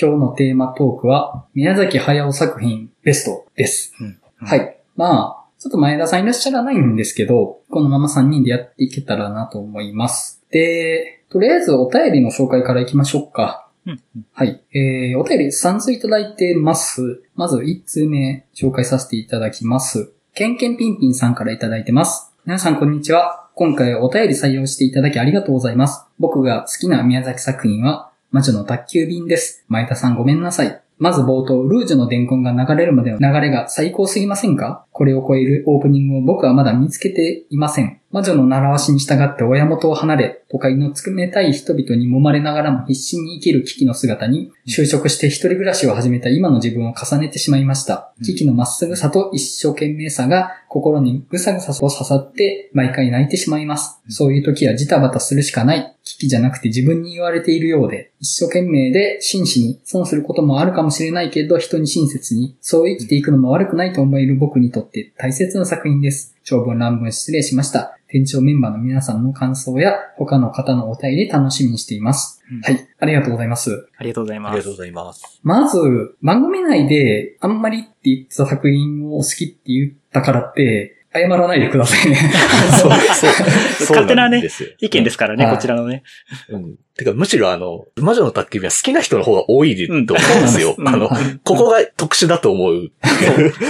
今日のテーマトークは、宮崎駿作品ベストです。うんはい。まあ、ちょっと前田さんいらっしゃらないんですけど、このまま3人でやっていけたらなと思います。で、とりあえずお便りの紹介からいきましょうか。うんはい。えー、お便り3通いただいてます。まず1通目紹介させていただきます。ケンケンピンピンさんからいただいてます。皆さんこんにちは。今回お便り採用していただきありがとうございます。僕が好きな宮崎作品は、魔女の宅急便です。前田さんごめんなさい。まず冒頭、ルージュの伝言が流れるまでの流れが最高すぎませんか？これを超えるオープニングを僕はまだ見つけていません。魔女の習わしに従って親元を離れ、都会の冷たい人々に揉まれながらも必死に生きる危機の姿に、就職して一人暮らしを始めた今の自分を重ねてしまいました。危機のまっすぐさと一生懸命さが心にぐさぐさと刺さって毎回泣いてしまいます。そういう時はジタバタするしかない。危機じゃなくて自分に言われているようで、一生懸命で真摯に損することもあるかもしれないけど人に親切に、そう生きていくのも悪くないと思える僕にとって大切な作品です。長文乱文失礼しました。店長メンバーの皆さんの感想や他の方のお便り楽しみにしています。うんはい。ありがとうございます。ありがとうございます。ありがとうございます。まず、番組内であんまりって言ってた作品を好きって言ったからって、謝らないでくださいね。そう、そう。勝手なね意見ですからね、はいこちらのね。うん。てか、むしろあの、魔女の宅急便は好きな人の方が多いと思うんですよ。うんあのはい、ここが特殊だと思う。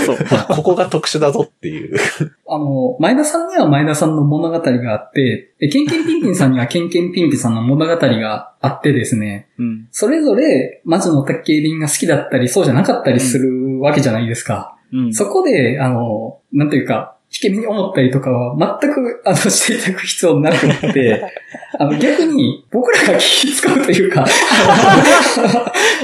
そう。ここが特殊だぞっていう。あの、前田さんには前田さんの物語があって、でケンケンピンピンさんにはケンケンピンピンさんの物語があってですね、うん。それぞれ魔女の宅急便が好きだったり、そうじゃなかったりするわけじゃないですか。うん。そこで、あの、なんていうか、引け目に思ったりとかは全く、あの、していただく必要なくって、あの、逆に僕らが気使うというか、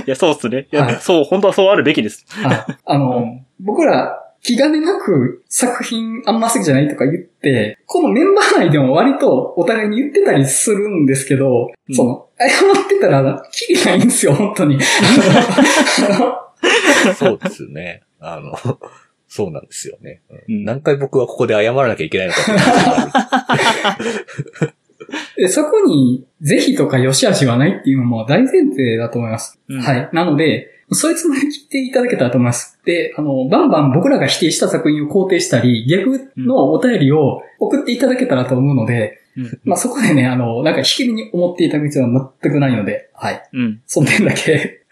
いや、そうっすね。いはいや、そう、本当はそうあるべきです。ああの、僕ら気兼ねなく作品あんま好きじゃないとか言って、このメンバー内でも割とお互いに言ってたりするんですけど、うんその、謝ってたら、キリないんですよ、本当に。そうですね。あの、そうなんですよね。うんうん何回僕はここで謝らなきゃいけないのか そこに、是非とか良し悪しはないっていうのも大前提だと思います。うんはい。なので、そういうつもりで聞いていただけたらと思います。で、あの、バンバン僕らが否定した作品を肯定したり、逆のお便りを送っていただけたらと思うので、うん。まあ、そこでね、あの、なんか、引きに思っていただく必要は全くないので、はい。うん。その点だけ、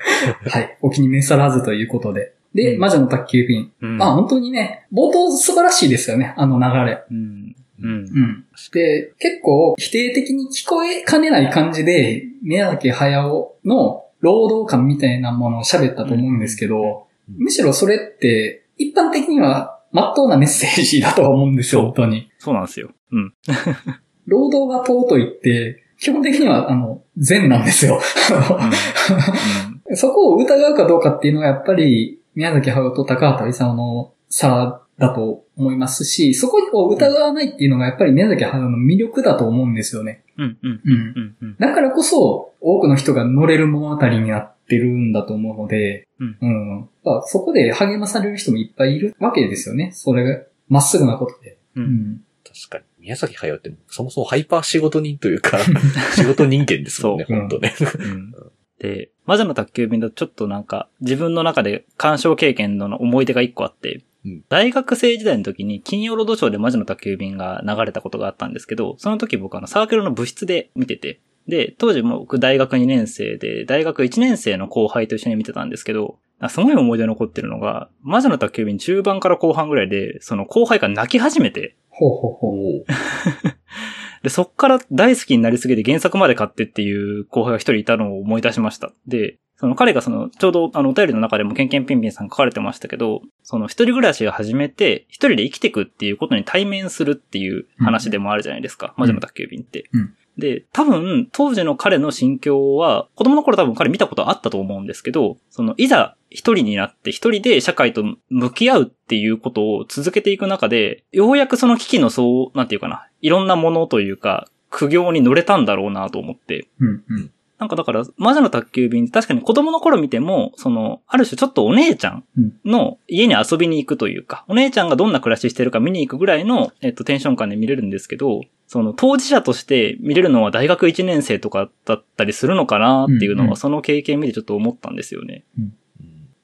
はい。お気に召さらずということで。で、うん魔女の宅急便。うん。まあ、本当にね、冒頭素晴らしいですよね、あの流れ。うん。うん。うん。で、結構否定的に聞こえかねない感じで、宮崎駿の労働感みたいなものを喋ったと思うんですけど、うんむしろそれって、一般的には、真っ当なメッセージだとは思うんですよ、本当に。そうなんですよ。うん。労働が尊いって、基本的には、あの、善なんですよ。そこを疑うかどうかっていうのはやっぱり宮崎駿と高畑勲の差だと思いますし、そこを疑わないっていうのがやっぱり宮崎駿の魅力だと思うんですよね。うん。うん。うん。うん。うん。だからこそ多くの人が乗れる物語になってるんだと思うので、うんうん。だからそこで励まされる人もいっぱいいるわけですよね。それがまっすぐなことで。う。うんん。確かに。宮崎駿ってそもそもハイパー仕事人というか、仕事人間ですもんね、そう本当ね。うん で、魔女の宅急便だとちょっとなんか、自分の中で鑑賞経験の思い出が一個あって、うん大学生時代の時に金曜ロードショーで魔女の宅急便が流れたことがあったんですけど、その時僕あのサークルの部室で見てて、で、当時も僕大学2年生で、大学1年生の後輩と一緒に見てたんですけど、あすごい思い出残ってるのが、魔女の宅急便中盤から後半ぐらいで、その後輩が泣き始めて、ほうほうほう。で、そっから大好きになりすぎて原作まで買ってっていう後輩が一人いたのを思い出しました。で、その彼がその、ちょうどあのお便りの中でもケンケンピンピンさん書かれてましたけど、その一人暮らしを始めて、一人で生きていくっていうことに対面するっていう話でもあるじゃないですか。魔女の宅急便って。うんで、多分、当時の彼の心境は、子供の頃多分彼見たことあったと思うんですけど、その、いざ一人になって一人で社会と向き合うっていうことを続けていく中で、ようやくその危機のそう、なんていうかな、いろんなものというか、苦行に乗れたんだろうなと思って。うんうん。なんかだから、魔女の宅急便、確かに子供の頃見ても、その、ある種ちょっとお姉ちゃんの家に遊びに行くというか、お姉ちゃんがどんな暮らししてるか見に行くぐらいの、えっと、テンション感で見れるんですけど、その当事者として見れるのは大学1年生とかだったりするのかなっていうのは、うんうんその経験見てちょっと思ったんですよね。うん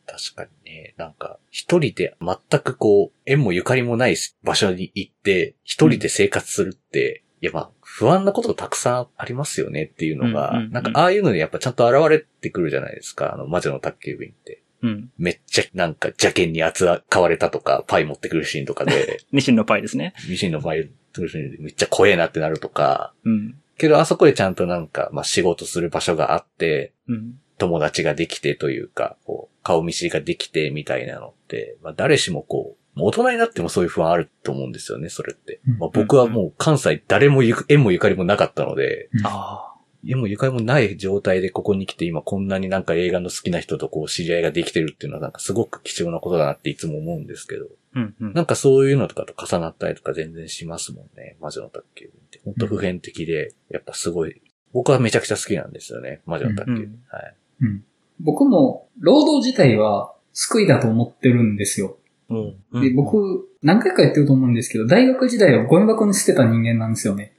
確かにね、なんか、一人で全くこう、縁もゆかりもない場所に行って、一人で生活するって、いやまあ、不安なことたくさんありますよねっていうのが、うんうんうんなんかああいうのにやっぱちゃんと現れてくるじゃないですか、あの、魔女の宅急便って。うん。めっちゃなんか邪険に扱われたとか、パイ持ってくるシーンとかで、ニシンのパイですね。ミシンのパイ持ってくるシーンでめっちゃ怖えなってなるとか、うん。けどあそこでちゃんとなんか、まあ仕事する場所があって、うん。友達ができてというか、こう、顔見知りができてみたいなのって、まあ誰しもこう、大人になってもそういう不安あると思うんですよね、それって。うんまあ僕はもう関西誰もゆく縁もゆかりもなかったので、あ縁もゆかりもない状態でここに来て今こんなになんか映画の好きな人とこう知り合いができてるっていうのはなんかすごく貴重なことだなっていつも思うんですけど、あ。うんうん。なんかそういうのとかと重なったりとか全然しますもんね、魔女の宅急便って。本当普遍的で、やっぱすごい、僕はめちゃくちゃ好きなんですよね、魔女の宅急便。うんはい。うん。僕も、労働自体は救いだと思ってるんですよ。うんうんで、僕、何回か言ってると思うんですけど、大学時代はゴミ箱に捨てた人間なんですよね。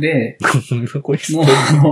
で、もうあの、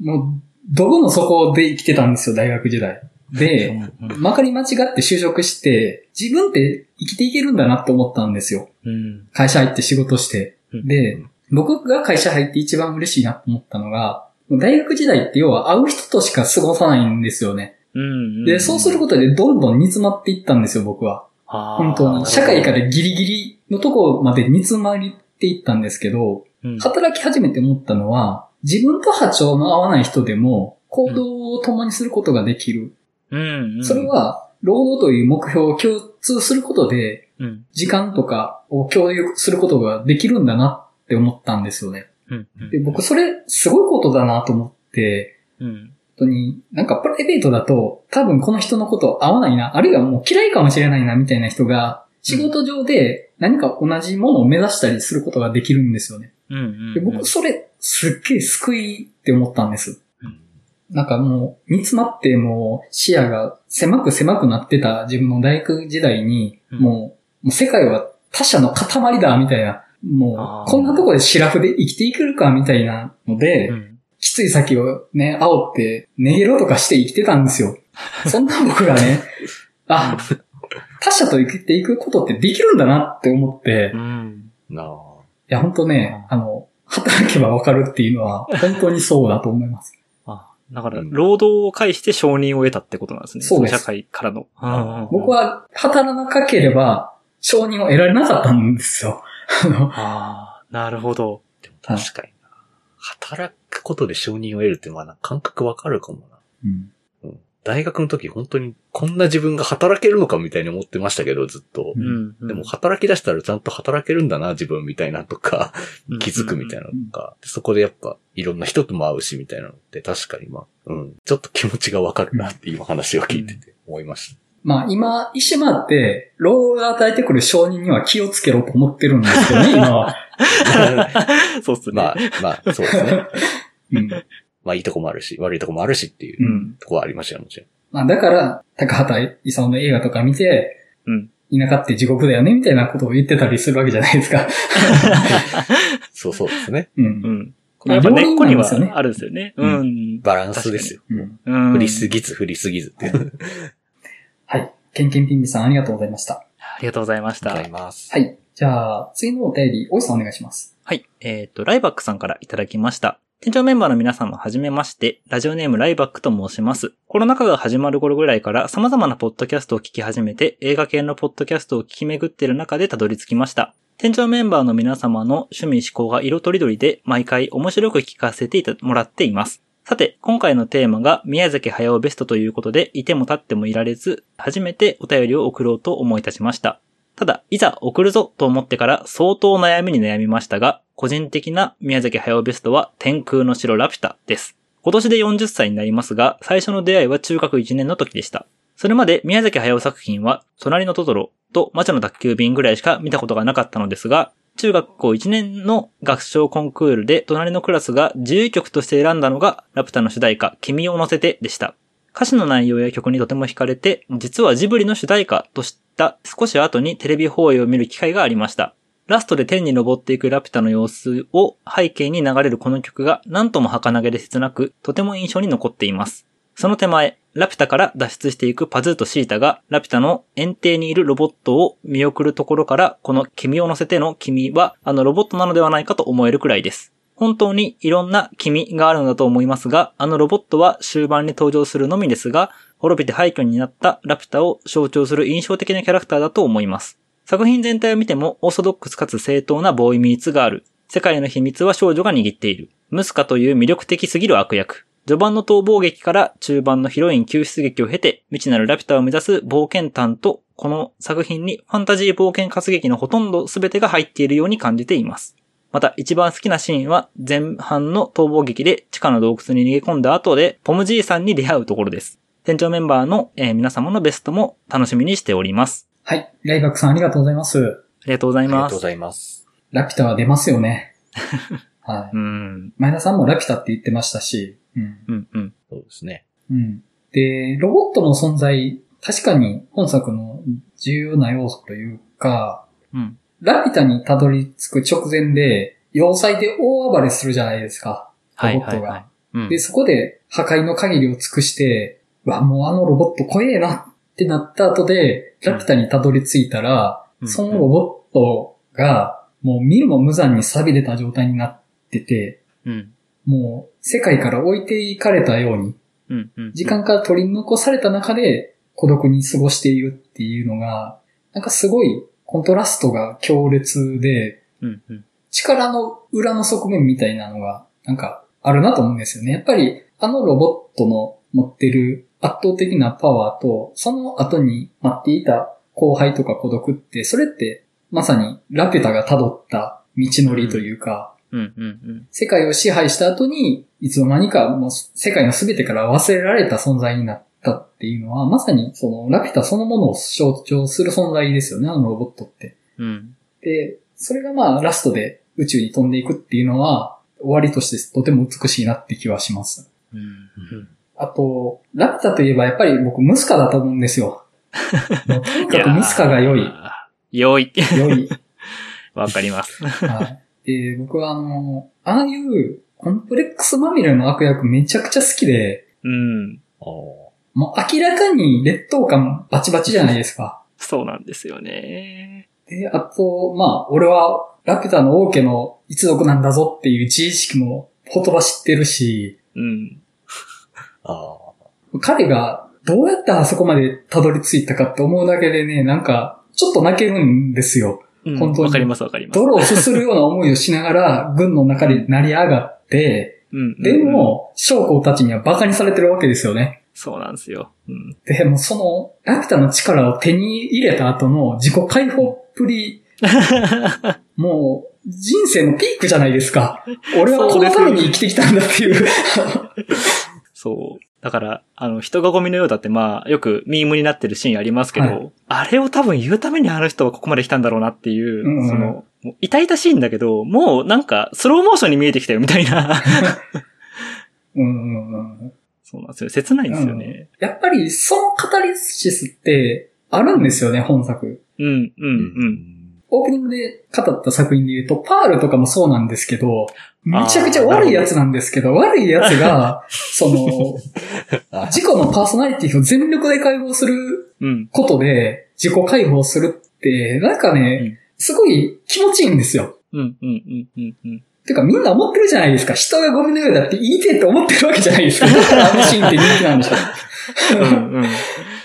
もう、どこの底で生きてたんですよ、大学時代。で、まかり間違って就職して、自分って生きていけるんだなって思ったんですよ。うん。会社入って仕事して。うんで、僕が会社入って一番嬉しいなと思ったのが、大学時代って要は会う人としか過ごさないんですよね。うん。で、そうすることでどんどん煮詰まっていったんですよ、僕は。本当に。社会からギリギリのところまで煮詰まっていったんですけど、うん働き始めて思ったのは、自分と波長の合わない人でも行動を共にすることができる。うんうん。それ、は、労働という目標を共通することで、うん。時間とかを共有することができるんだなって思ったんですよね。うん。うんで、僕それすごいことだなと思って、うん。本当に、なんかプライベートだと、多分この人のこと合わないな、あるいはもう嫌いかもしれないな、みたいな人が、仕事上で何か同じものを目指したりすることができるんですよね。うんうん。で僕、それ、すっげえ救いって思ったんです。うんなんかもう、煮詰まってもう視野が狭く狭くなってた自分の大学時代に、もう世界は他者の塊だ、みたいな。もう、こんなとこでシラフで生きていけるか、みたいなので、うん。きつい先をね、煽って、逃げろとかして生きてたんですよ。そんな僕がね、あ、他者と生きていくことってできるんだなって思って、いうん。なあ。や、本当ね、あの、働けばわかるっていうのは、本当にそうだと思います。あ、だから、うん労働を介して承認を得たってことなんですね。そうですの社会からの。あ僕、は、働かなければ、承認を得られなかったんですよ。あの、ああ、なるほど。でも確かにな。働くことで承認を得るってまだ感覚わかるかもな。うんうん。大学の時本当にこんな自分が働けるのかみたいに思ってましたけど、ずっと。うん。でも働き出したらちゃんと働けるんだな、自分みたいなとか、気づくみたいなのとか、でそこでやっぱいろんな人とも会うしみたいなのって確かにまあ、うん、ちょっと気持ちがわかるなって今話を聞いてて思いました。まあ今、一周回って、労働が与えてくる承認には気をつけろと思ってるんですけどね、今は。そうっすね。まあ、まあ、そうですね。うん。まあいいとこもあるし、悪いとこもあるしっていううん。とこはありましたよ、もちろん。まあだから、高畑勲の映画とか見て、うん。田舎って地獄だよね、みたいなことを言ってたりするわけじゃないですか。そうそうですね。う。うんん。まあやっぱ根っこにはあるんですよね。ううん。バランスですよ。うん。うん。振りすぎず、振りすぎずって。ありはい。ケンケンピンピさんありがとうございました。ありがとうございました。がとうございます。はい。じゃあ、次のお便り、おいさんお願いします。はい。えっ、と、ライバックさんからいただきました。店長メンバーの皆様はじめまして、ラジオネームライバックと申します。コロナ禍が始まる頃ぐらいから様々なポッドキャストを聞き始めて、映画系のポッドキャストを聞き巡っている中でたどり着きました。店長メンバーの皆様の趣味思考が色とりどりで、毎回面白く聞かせていたもらっています。さて、今回のテーマが宮崎駿ベストということで、いても立ってもいられず、初めてお便りを送ろうと思い立ちました。ただ、いざ送るぞと思ってから相当悩みに悩みましたが、個人的な宮崎駿ベストは天空の城ラピュタです。今年で40歳になりますが、最初の出会いは中学1年の時でした。それまで宮崎駿作品は、隣のトトロと魔女の宅急便ぐらいしか見たことがなかったのですが、中学校1年の合唱コンクールで隣のクラスが自由曲として選んだのがラピュタの主題歌、君を乗せてでした。歌詞の内容や曲にとても惹かれて、実はジブリの主題歌と知った少し後にテレビ放映を見る機会がありました。ラストで天に登っていくラピュタの様子を背景に流れるこの曲が何とも儚げで切なく、とても印象に残っています。その手前、ラピュタから脱出していくパズーとシータが、ラピュタの園庭にいるロボットを見送るところから、この君を乗せての君は、あのロボットなのではないかと思えるくらいです。本当にいろんな君があるのだと思いますが、あのロボットは終盤に登場するのみですが、滅びて廃墟になったラピュタを象徴する印象的なキャラクターだと思います。作品全体を見てもオーソドックスかつ正当なボーイミーツがある。世界の秘密は少女が握っている。ムスカという魅力的すぎる悪役。序盤の逃亡劇から中盤のヒロイン救出劇を経て、未知なるラピュタを目指す冒険探と、この作品にファンタジー冒険活劇のほとんど全てが入っているように感じています。また一番好きなシーンは前半の逃亡劇で地下の洞窟に逃げ込んだ後でポムじいさんに出会うところです。店長メンバーの、えー皆様のベストも楽しみにしております。はい。ライバックさんありがとうございます。ありがとうございますありがとうご。ざいます。ラピュタは出ますよね。はい。うん。前田さんもラピュタって言ってましたし、うん。うんうん。そうですね。うん。で、ロボットの存在、確かに本作の重要な要素というか、うん。ラピュタにたどり着く直前で、要塞で大暴れするじゃないですか。はいロボットが。はいはい。うんで、そこで破壊の限りを尽くして、うわ、もうあのロボット怖えなってなった後で、ラピュタにたどり着いたら、うんそのロボットが、もう見るも無残に錆びれた状態になってて、うん。もう世界から置いていかれたように、うんうん。時間から取り残された中で孤独に過ごしているっていうのが、なんかすごいコントラストが強烈で、うんうん。力の裏の側面みたいなのが、なんかあるなと思うんですよね。やっぱりあのロボットの持ってる圧倒的なパワーと、その後に待っていた後輩とか孤独って、それってまさにラピュタが辿った道のりというか、うんうんうん。世界を支配した後に、いつの間にかもう世界の全てから忘れられた存在になったっていうのは、まさにそのラピュタそのものを象徴する存在ですよね、あのロボットって。うん。で、それがまあラストで宇宙に飛んでいくっていうのは、終わりとしてとても美しいなって気はします。うんうん。あと、ラピュタといえばやっぱり僕ムスカだと思うんですよ。とにかくムスカが良い。良い。良い。わかります。はい。で、僕はあの、ああいうコンプレックスまみれの悪役めちゃくちゃ好きで、うん。もう明らかに劣等感バチバチじゃないですか。そうなんですよね。で、あと、まあ、俺はラピュタの王家の一族なんだぞっていう自意識も言葉知ってるし、うん。あ彼がどうやってあそこまでたどり着いたかって思うだけでね、なんか、ちょっと泣けるんですよ。うん本当にわかりますわかります。泥をすするような思いをしながら、軍の中で成り上がって、うん。でも、将校たちには馬鹿にされてるわけですよね。そうなんですよ。うん。でもその、ラピュタの力を手に入れた後の自己解放っぷり、もう、人生のピークじゃないですか。俺はこのために生きてきたんだっていう。そう。だから、あの、人がゴミのようだって、まあ、よくミームになってるシーンありますけど、はいあれを多分言うためにあの人はここまで来たんだろうなっていう、うんうんその、痛々しいんだけど、もうなんか、スローモーションに見えてきたよみたいな。うんうんうんそうなんですよ。切ないんですよね。やっぱり、そのカタリシスって、あるんですよね、本作。うん、うん、ーうん。オープニングで語った作品で言うと、パールとかもそうなんですけど、めちゃくちゃ悪いやつなんですけど、悪いやつが、その、あ自己のパーソナリティを全力で解放するうん。ことで、自己解放するって、なんかね、うんすごい気持ちいいんですよ。うん、うん、うん、うん、うん。てかみんな思ってるじゃないですか。人がゴミのようだって言いてえって思ってるわけじゃないですか。だからあのシーンって人気なんでしょ。うん、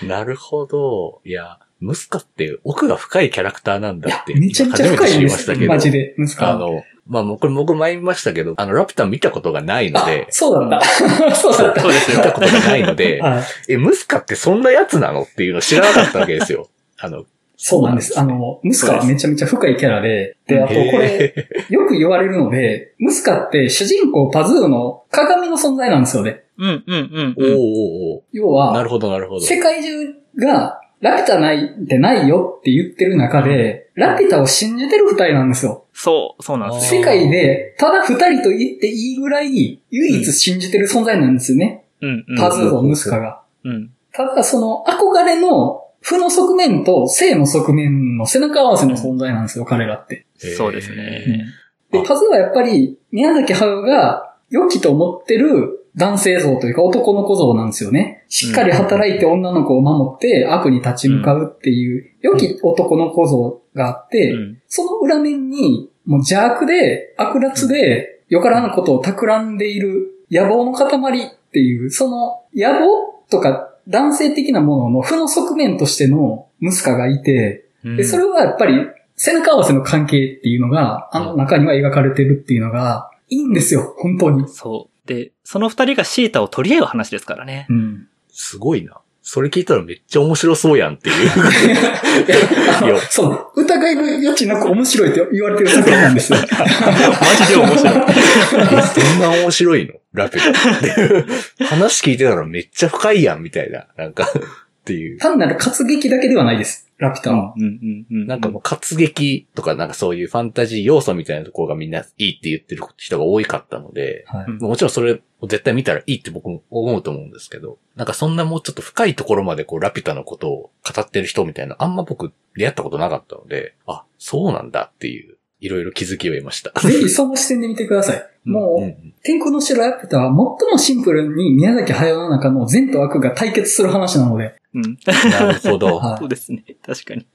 うん。なるほど。いや、ムスカって奥が深いキャラクターなんだって。、めちゃめちゃ深いんで初めて知りすましたけど。マジで。息子あの、まあ、もうこれ僕前言いましたけど、あの、ラピュタ見たことがないので、そうだった。そうだ った。そうですよ見たことがないので、はい。え、ムスカってそんなやつなのっていうの知らなかったわけですよ。あの、そうなんです。あの、ムスカはめちゃめちゃ深いキャラで、で、あとこれ、へよく言われるので、ムスカって主人公パズーの鏡の存在なんですよね。うん、うん、ーおーうん。おー要は、なるほど、なるほど。世界中がラピュタないってないよって言ってる中で、ラピュタを信じてる二人なんですよ。そう、そうなんですよ。世界でただ二人と言っていいぐらい唯一信じてる存在なんですよね。うん、うん。パズーとムスカが。うん。ただその憧れの負の側面と正の側面の背中合わせの存在なんですよ、彼らって。そうですね。で、パズはやっぱり、宮崎駿が良きと思ってる男性像というか男の子像なんですよね。しっかり働いて女の子を守って悪に立ち向かうっていう良き男の子像があって、うんその裏面にもう邪悪で悪辣でよからぬことを企んでいる野望の塊っていう、その野望とか男性的なものの負の側面としてのムスカがいて、うんで、それはやっぱり背中合わせの関係っていうのが、あの中には描かれてるっていうのが、いいんですよ、本当に。そう。で、その二人がシータを取り合う話ですからね。うん。すごいな。それ聞いたらめっちゃ面白そうやんっていう。いや、そう、疑いの余地なく面白いって言われてる作品なんですよ。マジで面白い。えそんな面白いの？ラピュタって。話聞いてたらめっちゃ深いやん、みたいな。なんか、っていう。単なる活劇だけではないです、ラピュタは。うんうんうん。なんかもう活劇とかなんかそういうファンタジー要素みたいなところがみんないいって言ってる人が多かったので、はいうんもちろんそれを絶対見たらいいって僕も思うと思うんですけど、なんかそんなもうちょっと深いところまでこうラピュタのことを語ってる人みたいなあんま僕出会ったことなかったので、あ、そうなんだっていう、いろいろ気づきを得ました。ぜひその視点で見てください。もう、うん天空の城ラピュタは最もシンプルに宮崎駿の中の善と悪が対決する話なので。うん。なるほど。はいそうですね。確かに。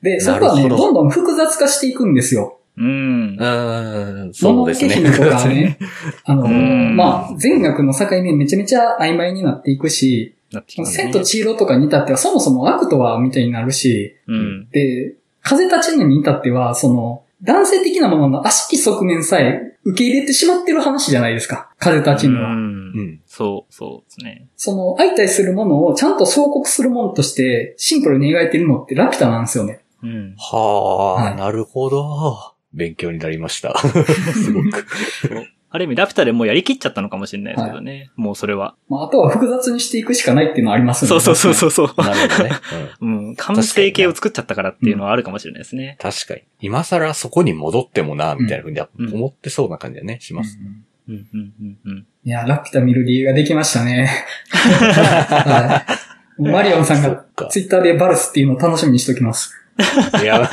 で、そこはね、どどんどん複雑化していくんですよ。うんう。ーん、もそうですね。とかね。あの、うんまあ、善悪の境目めちゃめちゃ曖昧になっていくし、なってきますね千と千尋とかに至ってはそもそも悪とはみたいになるし、うん。で、風立ちぬに至っては、その、男性的なものの悪しき側面さえ受け入れてしまってる話じゃないですか。風立ちぬは。うんうん。そう、そうですね。その、相対するものをちゃんと彫刻するものとしてシンプルに描いてるのってラピュタなんですよね。うん。はあ、はいなるほど。勉強になりました。すごく。ある意味、ラピュタでもうやりきっちゃったのかもしれないですけどね。もうそれは。まあ、あとは複雑にしていくしかないっていうのはありますよね。そうそうそうそうそう。なるほどね。うん うん。完成形を作っちゃったからっていうのはあるかもしれないですね。確かに。今更そこに戻ってもな、みたいなふうにうん思ってそうな感じだね、します。うんうん、うん、うん、うん。いや、ラピュタ見る理由ができましたね。はい。マリオンさんがツイッターでバルスっていうのを楽しみにしておきます。いや、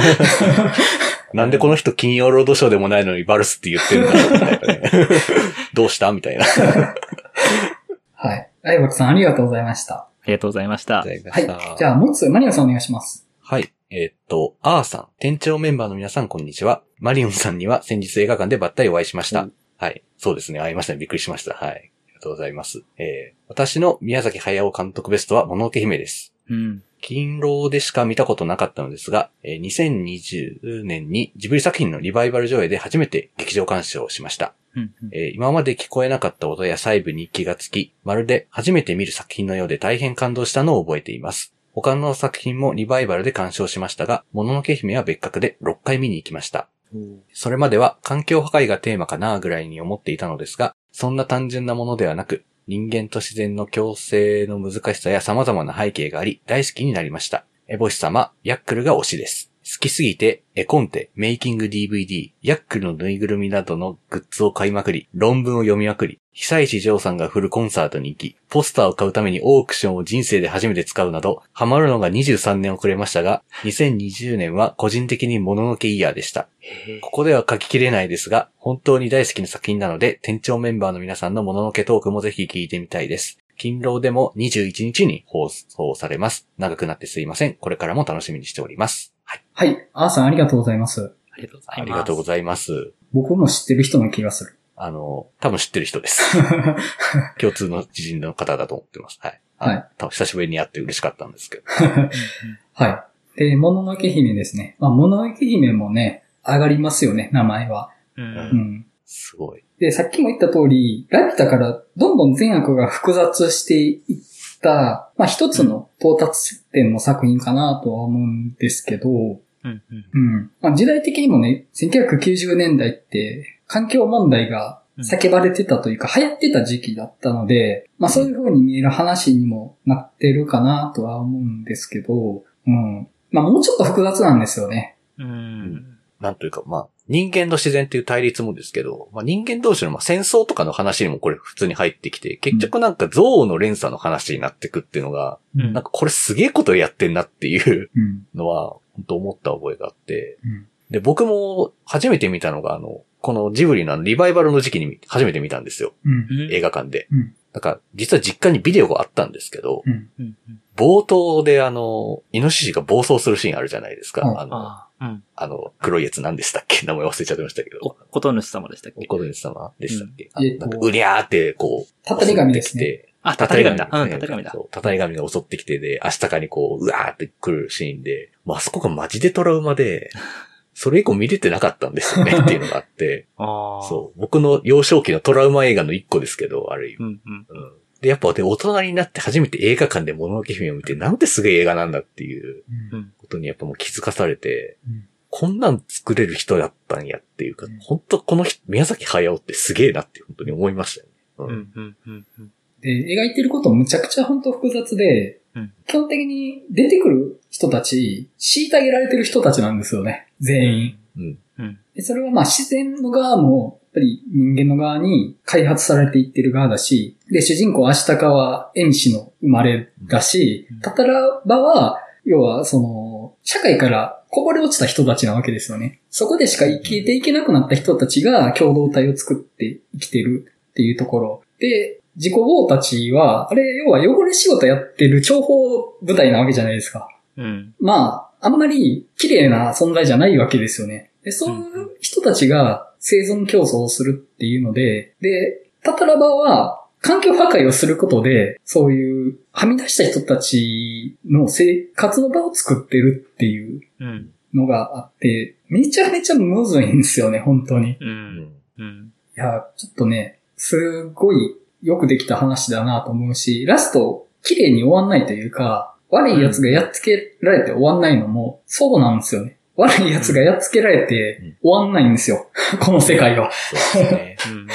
なんでこの人金曜ロードショーでもないのにバルスって言ってるんだろうみたいなね。どうしたみたいな。はい。ライバクさんありがとうございました。ありがとうございました。はい。じゃあ、もう一つ、マリオンさんお願いします。はい。えーっと、アーさん、店長メンバーの皆さん、こんにちは。マリオンさんには先日映画館でばったりお会いしました。うんはい。そうですね。会いましたね。びっくりしました。はい。ありがとうございます。えー、私の宮崎駿監督ベストは、もののけ姫です。うん。勤労でしか見たことなかったのですが、えー2020年にジブリ作品のリバイバル上映で初めて劇場鑑賞をしました。うん。うんえー今まで聞こえなかった音や細部に気がつき、まるで初めて見る作品のようで大変感動したのを覚えています。他の作品もリバイバルで鑑賞しましたが、もののけ姫は別格で6回見に行きました。それまでは環境破壊がテーマかなぐらいに思っていたのですが、そんな単純なものではなく、人間と自然の共生の難しさや様々な背景があり、大好きになりました。エボシ様、ヤックルが推しです。好きすぎて、絵コンテ、メイキング DVD、ヤックルのぬいぐるみなどのグッズを買いまくり、論文を読みまくり、久石譲さんが振るコンサートに行き、ポスターを買うためにオークションを人生で初めて使うなど、ハマるのが23年遅れましたが、2020年は個人的にもののけイヤーでした。ここでは書ききれないですが、本当に大好きな作品なので、店長メンバーの皆さんのもののけトークもぜひ聞いてみたいです。勤労でも21日に放送されます。長くなってすいません。これからも楽しみにしております。はい。はい。アーさんありがとうございます。ありがとうございます。ありがとうございます。僕も知ってる人の気がする。あの、多分知ってる人です。共通の知人の方だと思ってます。はい。はい多分久しぶりに会って嬉しかったんですけど。はい。で、もののけ姫ですね。まあ、もののけ姫もね、上がりますよね、名前は。う。うんん。すごい。で、さっきも言った通り、ラピュタからどんどん善悪が複雑していった、まあ一つの到達点の作品かなとは思うんですけど、うん。うん。うん。まあ時代的にもね、1990年代って環境問題が叫ばれてたというか、流行ってた時期だったので、まあそういう風に見える話にもなってるかなとは思うんですけど、うん。まあもうちょっと複雑なんですよね。うん。なんというか、まあ、人間の自然っていう対立もですけど、まあ、人間同士のまあ戦争とかの話にもこれ普通に入ってきて、結局なんか憎悪の連鎖の話になってくっていうのが、うんなんかこれすげえことやってんなっていううん。のは、本当思った覚えがあって、うん。で、僕も初めて見たのが、あの、このジブリのリバイバルの時期に初めて見たんですよ。うん。うん映画館で。うんだから、実は実家にビデオがあったんですけど、うん。うん冒頭であの、イノシシが暴走するシーンあるじゃないですか。はいあの、ああ、うん。あの、黒いやつ何でしたっけ？名前忘れちゃってましたけおど。こと主様でしたっけ？おことに様でしたっけ、うんえっとなんか、うりゃーって、こう、たたり神ですね。あ、たたり神だ。うん、たたり神だ。そうたたり神が襲ってきてで、明日かにこう、うわーって来るシーンで、もうあそこがマジでトラウマで、それ以降見れてなかったんですよね っていうのがあって、ああ。そう、僕の幼少期のトラウマ映画の一個ですけど、ある意味。う。うん、うん。うんで、やっぱで、大人になって初めて映画館でもののけ姫を見て、なんてすげえ映画なんだっていうことにやっぱもう気づかされて、うんこんなん作れる人だったんやっていうか、うん本当この人、宮崎駿ってすげえなって本当に思いましたよね。ううん、うん、うん。うんで、描いてることむちゃくちゃ本当複雑で、うん基本的に出てくる人たち、虐げられてる人たちなんですよね。全員。うん。うん。でそれはまあ自然の側も、やっぱり人間の側に開発されていってる側だし、で、主人公アシタカは縁氏の生まれだしうん、タタラバは、要はその、社会からこぼれ落ちた人たちなわけですよね。そこでしか生きていけなくなった人たちが共同体を作って生きてるっていうところ。で、自己王たちは、あれ、要は汚れ仕事やってる諜報部隊なわけじゃないですか。うん。まあ、あんまり綺麗な存在じゃないわけですよね。で、そういう人たちが生存競争をするっていうので、で、タタラバは環境破壊をすることで、そういうはみ出した人たちの生活の場を作ってるっていううん。のがあって、めちゃめちゃむずいんですよね、本当に。うん。いや、ちょっとね、すごいよくできた話だなと思うし、ラスト、綺麗に終わんないというか、悪い奴がやっつけられて終わんないのも、そうなんですよね。悪い奴がやっつけられて終わんないんですよ。この世界は。そうですね。うん。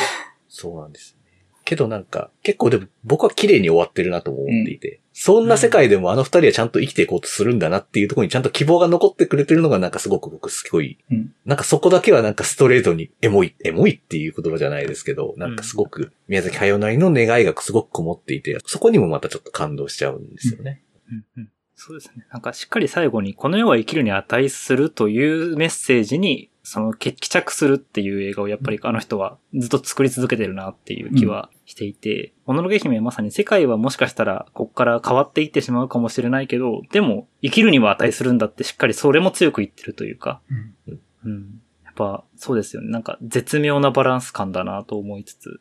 そうなんですね。けどなんか、結構でも僕は綺麗に終わってるなとも思っていて、そんな世界でもあの二人はちゃんと生きていこうとするんだなっていうところにちゃんと希望が残ってくれてるのがなんかすごく僕すごい、うんなんかそこだけはなんかストレートにエモい、エモいっていう言葉じゃないですけど、なんかすごく宮崎駿なりの願いがすごくこもっていて、そこにもまたちょっと感動しちゃうんですよね。うんうんそうですね。なんかしっかり最後に、この世は生きるに値するというメッセージに、その帰着するっていう映画をやっぱりあの人はずっと作り続けてるなっていう気はしていて、もののけ姫はまさに世界はもしかしたらここから変わっていってしまうかもしれないけど、でも生きるには値するんだってしっかりそれも強く言ってるというか、うんうん。やっぱそうですよね。なんか絶妙なバランス感だなと思いつつ、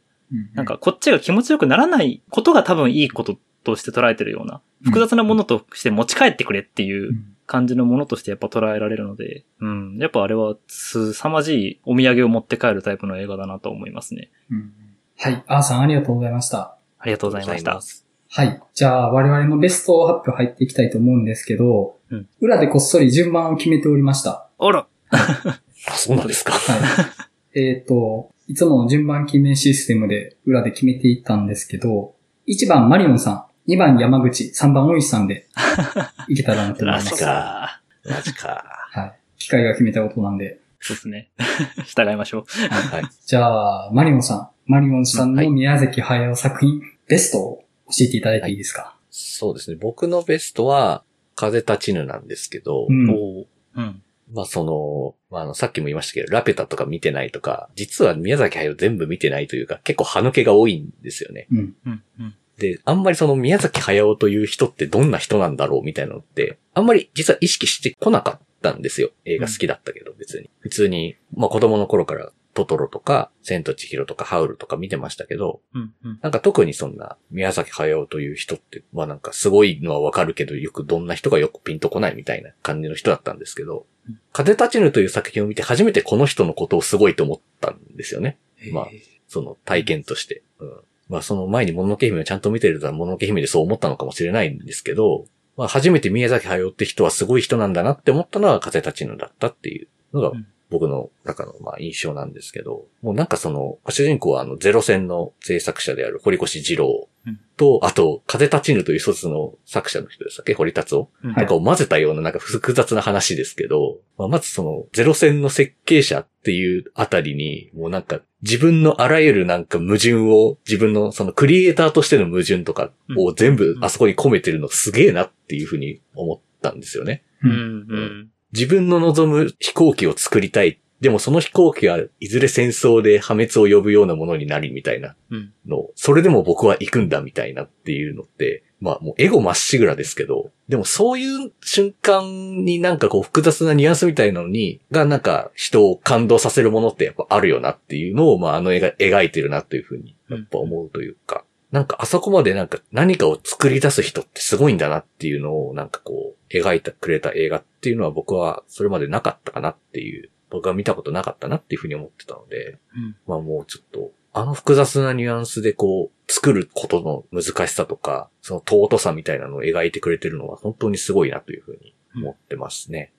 なんかこっちが気持ちよくならないことが多分いいこととして捉えてるような、複雑なものとして持ち帰ってくれっていううん感じのものとしてやっぱ捉えられるので、うん。やっぱあれは凄まじいお土産を持って帰るタイプの映画だなと思いますね。うんはい。アーさんありがとうございました。ありがとうございました。す。はい。じゃあ、我々のベスト発表入っていきたいと思うんですけど、うん裏でこっそり順番を決めておりました。あら あ、そうなんですか。はい。えっと、いつもの順番決めシステムで裏で決めていったんですけど、1番マリオンさん、2番山口、3番大石さんで いけたらなと思いまマジす。か。マジか。はい。機械が決めたことなんで。そうですね。従いましょう。はい。じゃあ、マリオンさん、マリオンさんはいの宮崎駿作品、ベストを教えていただいていいですか、そうですね。僕のベストは、風立ちぬなんですけど、うんうん。まあその、まああの、さっきも言いましたけど、ラピュタとか見てないとか、実は宮崎駿全部見てないというか、結構歯抜けが多いんですよね。うん。うん。うん。で、あんまりその宮崎駿という人ってどんな人なんだろうみたいなのって、あんまり実は意識してこなかったんですよ。映画好きだったけど、別に。普通に、まあ子供の頃からトトロとか、千と千尋とかハウルとか見てましたけど、うん。うん。なんか特にそんな宮崎駿という人って、まあなんかすごいのはわかるけど、よくどんな人がよくピンとこないみたいな感じの人だったんですけどうん、風立ちぬという作品を見て初めてこの人のことをすごいと思ったんですよね。まあその体験として。うん。まあその前にもののけ姫をちゃんと見てるともののけ姫でそう思ったのかもしれないんですけど、まあ初めて宮崎駿って人はすごい人なんだなって思ったのは風立ちぬだったっていうのがうん。僕の中のまあ印象なんですけど、もうなんかその、主人公はあのゼロ戦の制作者である堀越二郎うんと、あと、風立ちぬという一つの作者の人でしたっけ？堀達夫。うん。はいとかを混ぜたようななんか複雑な話ですけど、まあ、まずそのゼロ戦の設計者っていうあたりに、もうなんか自分のあらゆるなんか矛盾を、自分のそのクリエイターとしての矛盾とかを全部あそこに込めてるのすげえなっていうふうに思ったんですよね。うん。うん。自分の望む飛行機を作りたい。でもその飛行機はいずれ戦争で破滅を呼ぶようなものになりみたいな。うん。の、それでも僕は行くんだみたいなっていうのって、まあもうエゴまっしぐらですけど、でもそういう瞬間になんかこう複雑なニュアンスみたいなのに、がなんか人を感動させるものってやっぱあるよなっていうのを、まああの絵が描いてるなというふうにやっぱ思うというか、なんかあそこまでなんか何かを作り出す人ってすごいんだなっていうのをなんかこう描いてくれた映画っていうのは僕はそれまでなかったかなっていう、僕は見たことなかったなっていうふうに思ってたので、うん。まあもうちょっと、あの複雑なニュアンスでこう、作ることの難しさとか、その尊さみたいなのを描いてくれてるのは本当にすごいなというふうに思ってますね。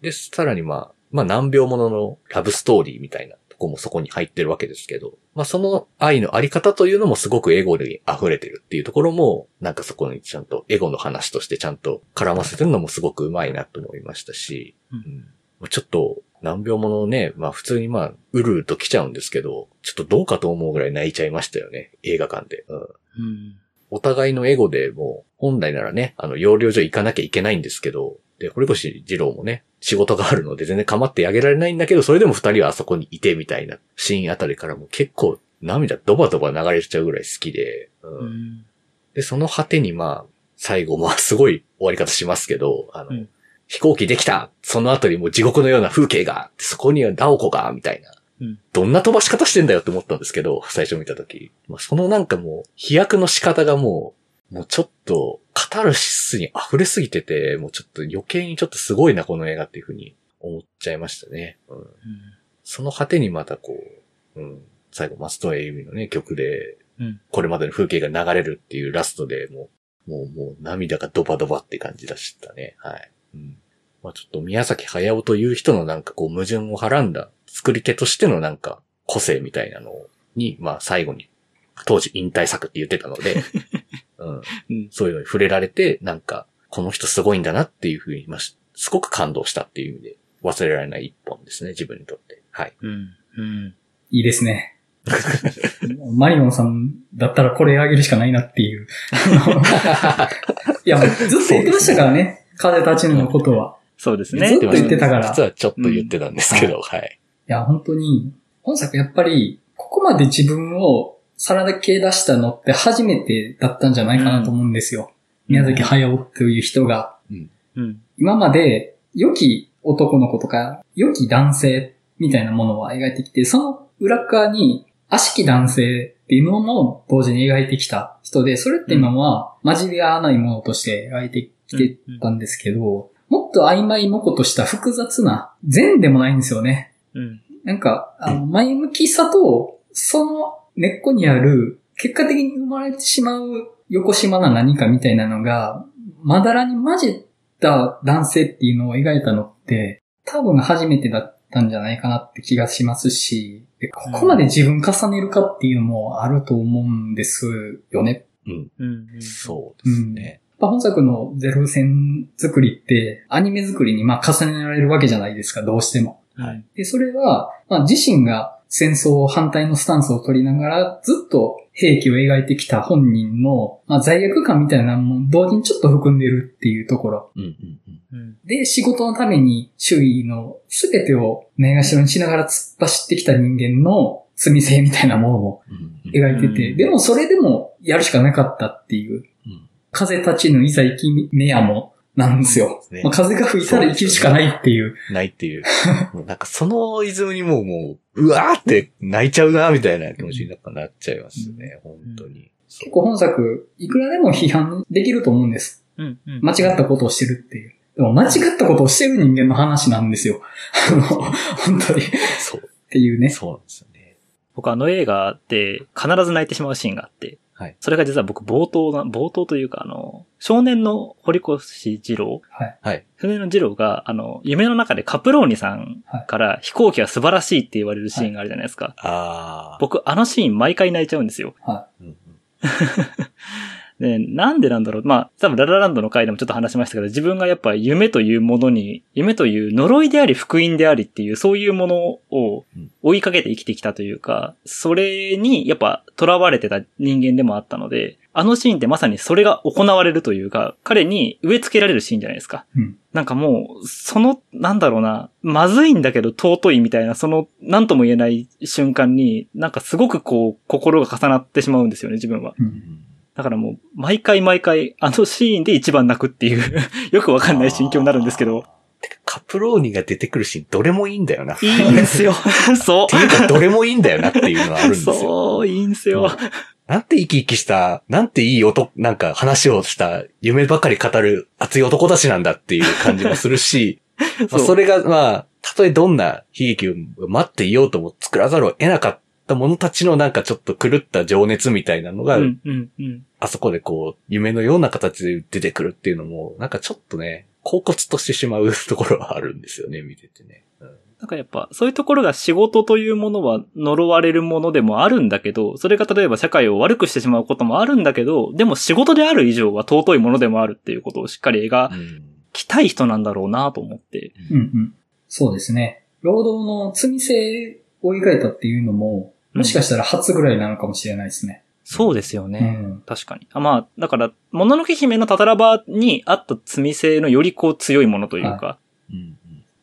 で、さらにまあ、まあ難病もののラブストーリーみたいなとこもそこに入ってるわけですけど、まあその愛のあり方というのもすごくエゴで溢れてるっていうところも、なんかそこにちゃんとエゴの話としてちゃんと絡ませてるのもすごくうまいなと思いましたし、うん。うんちょっと難病ものね、まあ普通にまあ、うるうと来ちゃうんですけど、ちょっとどうかと思うぐらい泣いちゃいましたよね、映画館で。うん。うん。お互いのエゴでもう、本来ならね、あの、養領所行かなきゃいけないんですけど、で、堀越二郎もね、仕事があるので全然構ってあげられないんだけど、それでも二人はあそこにいてみたいなシーンあたりからも結構涙ドバドバ流れちゃうぐらい好きで、うん。うん。で、その果てにまあ、最後まあすごい終わり方しますけど、あの、うん飛行機できたその後にもう地獄のような風景が、そこにはダオコが、みたいな。うんどんな飛ばし方してんだよって思ったんですけど、最初見たとき。まあ、そのなんかもう、飛躍の仕方がもう、もうちょっと、カタルシスに溢れすぎてて、もうちょっと余計にちょっとすごいな、この映画っていうふうに思っちゃいましたね。うん。その果てにまたこう、うん。最後、松任谷由実のね、曲で、うんこれまでの風景が流れるっていうラストでもう、もう、もう涙がドバドバって感じだしたね。はい。うん。まあちょっと宮崎駿という人のなんかこう矛盾をはらんだ作り手としてのなんか個性みたいなのに、まあ最後に、当時引退作って言ってたので、うん。うんそういうのに触れられて、なんか、この人すごいんだなっていうふうに、まあ、しすごく感動したっていう意味で、忘れられない一本ですね、自分にとって。はい。うんうんいいですね。マリオンさんだったらこれあげるしかないなっていう。いや、もうずっと言ってましたからね。風立ちぬのことは。そうですねずっ。と言ってたから。実はちょっと言ってたんですけど、はい。いや、本当に、本作やっぱり、ここまで自分をさらけ出したのって初めてだったんじゃないかなと思うんですよ。宮崎駿という人が。うん今まで、良き男の子とか、良き男性みたいなものを描いてきて、その裏側に、悪しき男性っていうのも同時に描いてきた人で、それって今は交じり合わないものとして描いてきてたんですけど、もっと曖昧模糊とした複雑な、善でもないんですよね。うんなんか、あの、前向きさと、その根っこにある、結果的に生まれてしまう横島な何かみたいなのが、まだらに混じった男性っていうのを描いたのって、多分初めてだったんじゃないかなって気がしますし、でここまで自分重ねるかっていうのもあると思うんですよね。うん。うんうんそうですね。やっぱ本作のゼロ戦作りって、アニメ作りにまあ重ねられるわけじゃないですか、どうしても。はいで、それは、まあ、自身が戦争反対のスタンスを取りながら、ずっと兵器を描いてきた本人の、まあ、罪悪感みたいなのも同時にちょっと含んでるっていうところ。うんうんうん。うんで、仕事のために周囲の全てをないがしろにしながら突っ走ってきた人間の罪性みたいなものを描いてて、うんでもそれでもやるしかなかったっていう、うん風立ちぬいざ生きめやもなんですよ。ねまあ、風が吹いたら生きるしかないっていう。ないっていう。も うなんかそのイズムにもうもう、うわーって泣いちゃうな、みたいな気持ちになっちゃいますね、本当に。結構本作、いくらでも批判できると思うんです。うんうん間違ったことをしてるっていう。でも間違ったことをしてる人間の話なんですよ。あの、本当に。っそう、ていうね。そうなんですよね。僕あの映画で必ず泣いてしまうシーンがあって、はいそれが実は僕冒頭な、冒頭というかあの、少年の堀越二郎はい。はい。少年の二郎が、あの、夢の中でカプローニさんから飛行機は素晴らしいって言われるシーンがあるじゃないですか。あー。僕あのシーン毎回泣いちゃうんですよ。はうんうん で、なんでなんだろう。まあ、多分ララランドの回でもちょっと話しましたけど、自分がやっぱ夢というものに、夢という呪いであり福音でありっていう、そういうものを追いかけて生きてきたというか、それにやっぱ囚われてた人間でもあったので、あのシーンってまさにそれが行われるというか、彼に植え付けられるシーンじゃないですか。うんなんかもう、その、なんだろうな、まずいんだけど尊いみたいな、その、なんとも言えない瞬間に、なんかすごくこう、心が重なってしまうんですよね、自分は。うんだからもう、毎回毎回、あのシーンで一番泣くっていう、よくわかんない心境になるんですけど、てかカプローニが出てくるシーン、どれもいいんだよな。っいいんですよ。そていうか、どれもいいんだよなっていうのはあるんう。ですよ。そう、いいんですよ。なんて生き生きした、なんていい音、なんか話をした、夢ばかり語る熱い男たちなんだっていう感じもするし、まあそれが、まあ、たとえどんな悲劇を待っていようとも作らざるを得なかった者たちのなんかちょっと狂った情熱みたいなのが、うん、うん、うん。あそこでこう、夢のような形で出てくるっていうのも、なんかちょっとね、恍惚としてしまうところはあるんですよね、見ててね。うんなんかやっぱ、そういうところが仕事というものは呪われるものでもあるんだけど、それが例えば社会を悪くしてしまうこともあるんだけど、でも仕事である以上は尊いものでもあるっていうことをしっかり描うんきたい人なんだろうなと思って。うんうん。そうですね。労働の積み性を描いたっていうのも、もしかしたら初ぐらいなのかもしれないですね。そうですようね。ん。確かに。あまあ、だから、もののけ姫のタタラバにあった積み性のよりこう強いものというか、うん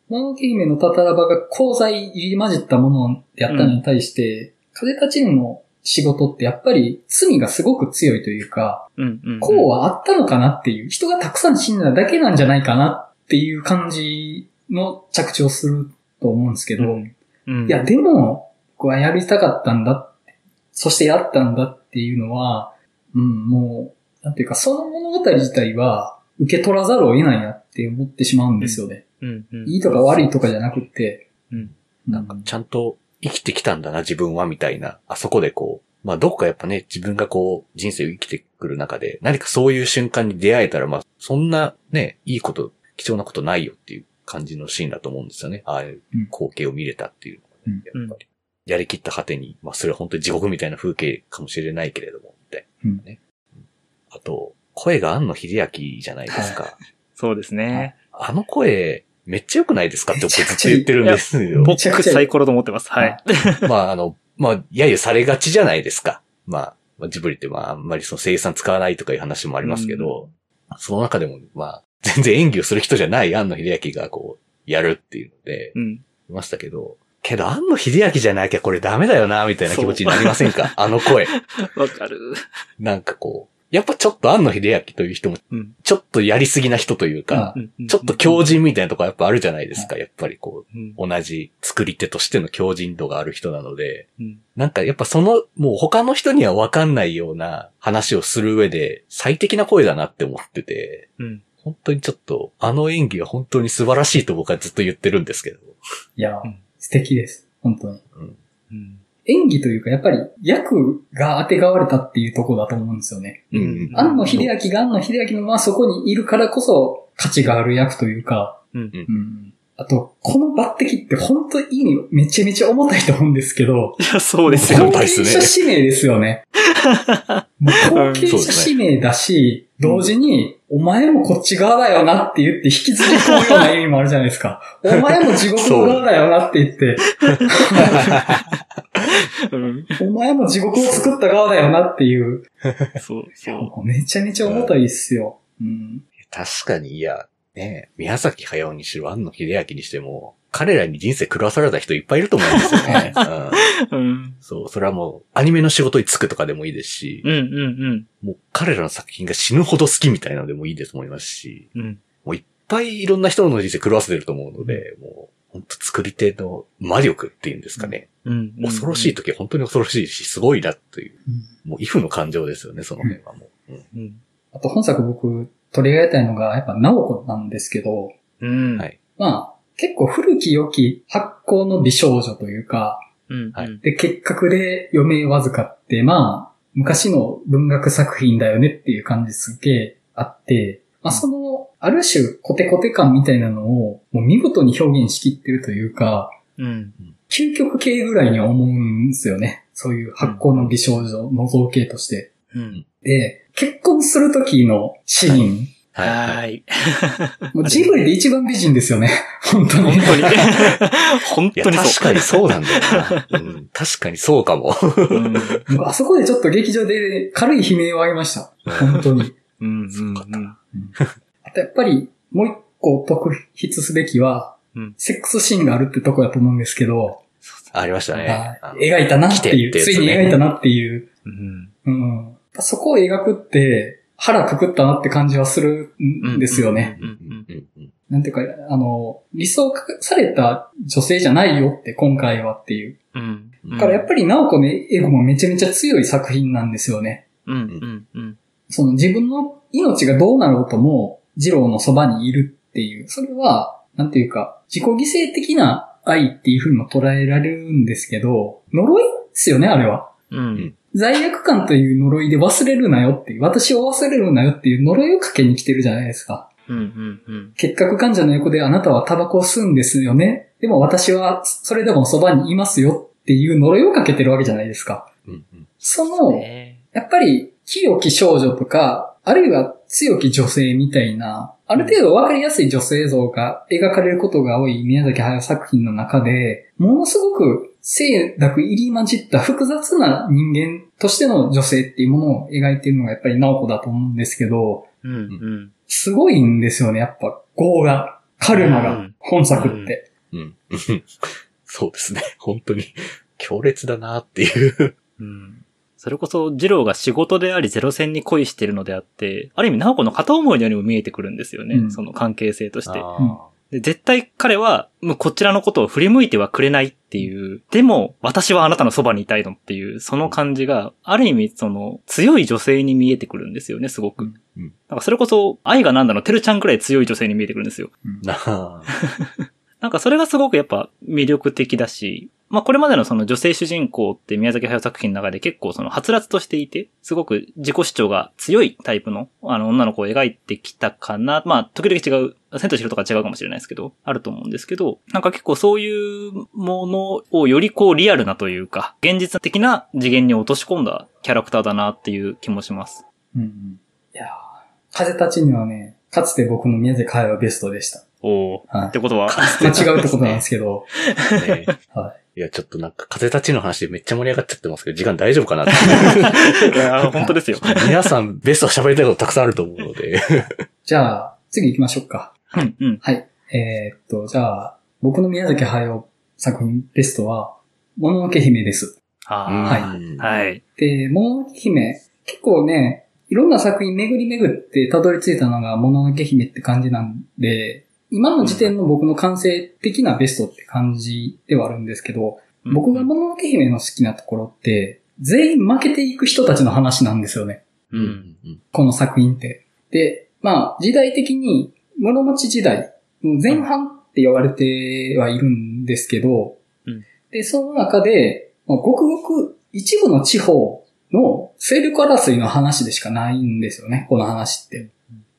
もののけ姫のタタラバが功罪入り混じったものであったのに対して、風立ちぬの仕事ってやっぱり罪がすごく強いというか、うん、うん。こうはあったのかなっていう、人がたくさん死んだだけなんじゃないかなっていう感じの着地をすると思うんですけど、うんうん。いや、でも、僕はやりたかったんだって、そしてやったんだっていうのは、うん、もう、なんていうか、その物語自体は受け取らざるを得ないなって思ってしまうんですよね。うん、うん。いいとか悪いとかじゃなくって、うん。なんかちゃんと生きてきたんだな、自分は、みたいな。あそこでこう、まあどっかやっぱね、自分がこう、人生を生きてくる中で、何かそういう瞬間に出会えたら、まあ、そんなね、いいこと、貴重なことないよっていう感じのシーンだと思うんですよね。ああいう光景を見れたっていうのがね、うんやっぱり。やりきった果てに、まあそれは本当に地獄みたいな風景かもしれないけれども、って。うんね。あと、声が庵野秀明じゃないですか。そうですね。あの声、めっちゃ良くないですかって僕ずっと言ってるんですよ。僕最高だと思ってます。はい。まあ、あの、まあ、揶揄されがちじゃないですか。まあ、まあジブリってまあ、あんまりその声優さん使わないとかいう話もありますけど、その中でも、まあ、全然演技をする人じゃない庵野秀明がこう、やるっていうので、うん。いましたけど、けど庵野秀明じゃなきゃこれダメだよな、みたいな気持ちになりませんか？あの声。わかる。なんかこう、やっぱちょっと庵野秀明という人も、うん。ちょっとやりすぎな人というか、うんちょっと強靭みたいなとこやっぱあるじゃないですか。やっぱりこう同じ作り手としての強靭度がある人なので、うんなんかやっぱその、もう他の人にはわかんないような話をする上で最適な声だなって思ってて、うん。本当にちょっと、あの演技は本当に素晴らしいと僕はずっと言ってるんですけど。いやうん、素敵です。本当に。うん。うん。演技というか、やっぱり役が当てがわれたっていうところだと思うんですよね。うん。庵野秀明が庵野秀明のままそこにいるからこそ価値がある役というか、うん。うん。あと、この抜擢って本当に意味めちゃめちゃ重たいと思うんですけど、いや、そうですよ。ね後継者指名ですよね。もう後継者指名だし、同時に、お前もこっち側だよなって言って引きずり込むような意味もあるじゃないですか。お前も地獄の側だよなって言って、うん。お前も地獄を作った側だよなっていう。そう、そうめちゃめちゃ重たいっすよ。うん。確かに、いや、ね宮崎駿にしろ、庵野秀明にしても、彼らに人生狂わされた人いっぱいいると思うんですよね。うんうん。そう、それはもう、アニメの仕事に就くとかでもいいですし、うん、うん、もう彼らの作品が死ぬほど好きみたいなのでもいいですと思いますし、うん。うん。もういっぱいいろんな人の人生狂わせてると思うので、もう、本当作り手の魔力っていうんですかね。うん。恐ろしい時は本当に恐ろしいし、すごいなっていう、もう、イフの感情ですよね、その辺はもう。うんうん。あと本作僕取り上げたいのが、やっぱナオコなんですけど、うん。はいまあ、結構古き良き発行の美少女というか、うん。はいで、結核で余命わずかって、まあ、昔の文学作品だよねっていう感じすげえあって、まあその、ある種コテコテ感みたいなのを、もう見事に表現しきってるというか、うん。究極系ぐらいには思うんですよね。そういう発行の美少女の造形として。うん。で、結婚する時のシーン、はい。はい。もうジブリで一番美人ですよね。本当に。本当に。本いや、当にそう。確かにそうなんだよな。うん、確かにそうかも。うん。あそこでちょっと劇場で軽い悲鳴を上げました。本当に。うん。うん。あとやっぱり、もう一個特筆すべきは、うんセックスシーンがあるってとこだと思うんですけど、ありましたね。描いたなっていう、ついに描いたなっていう、うん。うん、そこを描くって、腹くくったなって感じはするんですよね。うん。うん。うんうんなんていうか、あの、理想化された女性じゃないよって、今回はっていう。うん。だからやっぱり、直子のエゴもめちゃめちゃ強い作品なんですよね。うん。うん。うん。その自分の命がどうなろうとも、二郎のそばにいるっていう。それは、なんていうか、自己犠牲的な愛っていう風にも捉えられるんですけど、呪いですよね、あれは。うん。罪悪感という呪いで忘れるなよっていう、私を忘れるなよっていう呪いをかけに来てるじゃないですか。うん。うん。うん。結核患者の横であなたはタバコを吸うんですよね。でも私はそれでもそばにいますよっていう呪いをかけてるわけじゃないですか。うんうんその、ねやっぱり、清き少女とか、あるいは強き女性みたいな、ある程度わかりやすい女性像が描かれることが多い宮崎駿作品の中で、ものすごく清濁入り混じった複雑な人間としての女性っていうものを描いているのがやっぱり直子だと思うんですけど、うん。うん。すごいんですよね、やっぱ、業が、カルマがうん、本作って。うん。うんそうですね。本当に強烈だなっていう。うん。それこそ、ジローが仕事でありゼロ戦に恋してるのであって、ある意味、ナオコの片思いのようにも見えてくるんですよね。うんその関係性として。あで絶対彼は、もうこちらのことを振り向いてはくれないっていう、でも、私はあなたのそばにいたいのっていう、その感じが、ある意味、その、強い女性に見えてくるんですよね、すごく。うんうんなんかそれこそ、愛がなんだの、てるちゃんくらい強い女性に見えてくるんですよ。ーなあ。なんかそれがすごくやっぱ魅力的だし、まあこれまでのその女性主人公って宮崎駿作品の中で結構そのはつらつとしていて、すごく自己主張が強いタイプのあの女の子を描いてきたかな。まあ時々違う、千と千尋とか違うかもしれないですけど、あると思うんですけど、なんか結構そういうものをよりこうリアルなというか、現実的な次元に落とし込んだキャラクターだなっていう気もします。うんうんいやー風たちにはね、かつて僕の宮崎駿はベストでした。おー。はいってことは、間違うってことなんですけど、ねはいや、ちょっとなんか風立ちの話でめっちゃ盛り上がっちゃってますけど、時間大丈夫かなって。いやー本当ですよ。皆さんベスト喋りたいことたくさんあると思うので。い。じゃあ、次行きましょうか。うん、うん。はい。えーっと、じゃあ、僕の宮崎駿作品ベストは、もののけ姫です。あはいはい。で、もののけ姫、結構ね、いろんな作品巡り巡ってたどり着いたのがもののけ姫って感じなんで、今の時点の僕の完成的なベストって感じではあるんですけど、僕がもののけ姫の好きなところって、全員負けていく人たちの話なんですよね。う。うんん。この作品って。で、まあ、時代的に、室町時代、前半って言われてはいるんですけど、うんで、その中で、まあ、ごくごく一部の地方の勢力争いの話でしかないんですよね、この話って。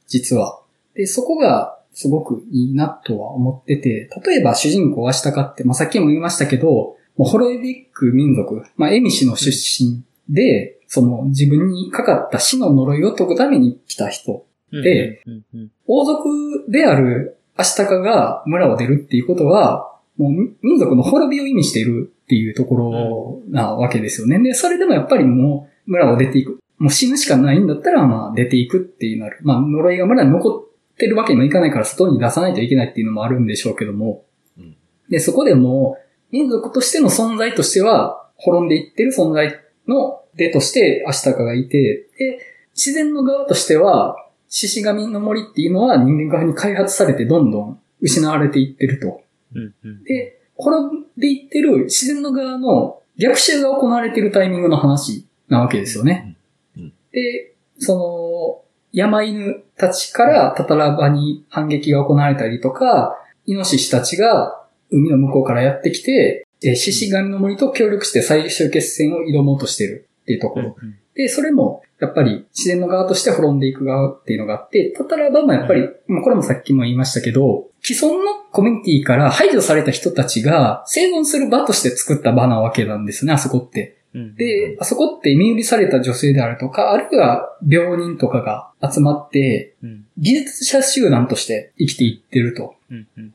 実は。で、そこがすごくいいなとは思ってて、例えば主人公アシタカって、まあ、さっきも言いましたけど、もうホロエビック民族、まあ、エミシの出身で、その自分にかかった死の呪いを解くために来た人。でうん、うん、王族であるアシタカが村を出るっていうことは、もう民族の滅びを意味しているっていうところなわけですよね。で、それでもやっぱりもう村を出ていく。もう死ぬしかないんだったら、まあ出ていくっていうなる。まあ呪いが村に残ってるわけにもいかないから外に出さないといけないっていうのもあるんでしょうけども。うんで、そこでもう民族としての存在としては滅んでいってる存在の出としてアシタカがいて、で、自然の側としては獅子神の森っていうのは人間側に開発されてどんどん失われていってると。うん、うん。で、滅んでいってる自然の側の逆襲が行われているタイミングの話なわけですよね。うんうんで、その、山犬たちからタタラバに反撃が行われたりとか、イノシシたちが海の向こうからやってきて、えー獅子神の森と協力して最終決戦を挑もうとしてるっていうところ。で、それも、やっぱり自然の側として滅んでいく側っていうのがあって、タタラバもやっぱり、まあこれもさっきも言いましたけど、既存のコミュニティから排除された人たちが生存する場として作った場なわけなんですね、あそこって。うんで、あそこって身売りされた女性であるとか、あるいは病人とかが集まって、うん技術者集団として生きていってると。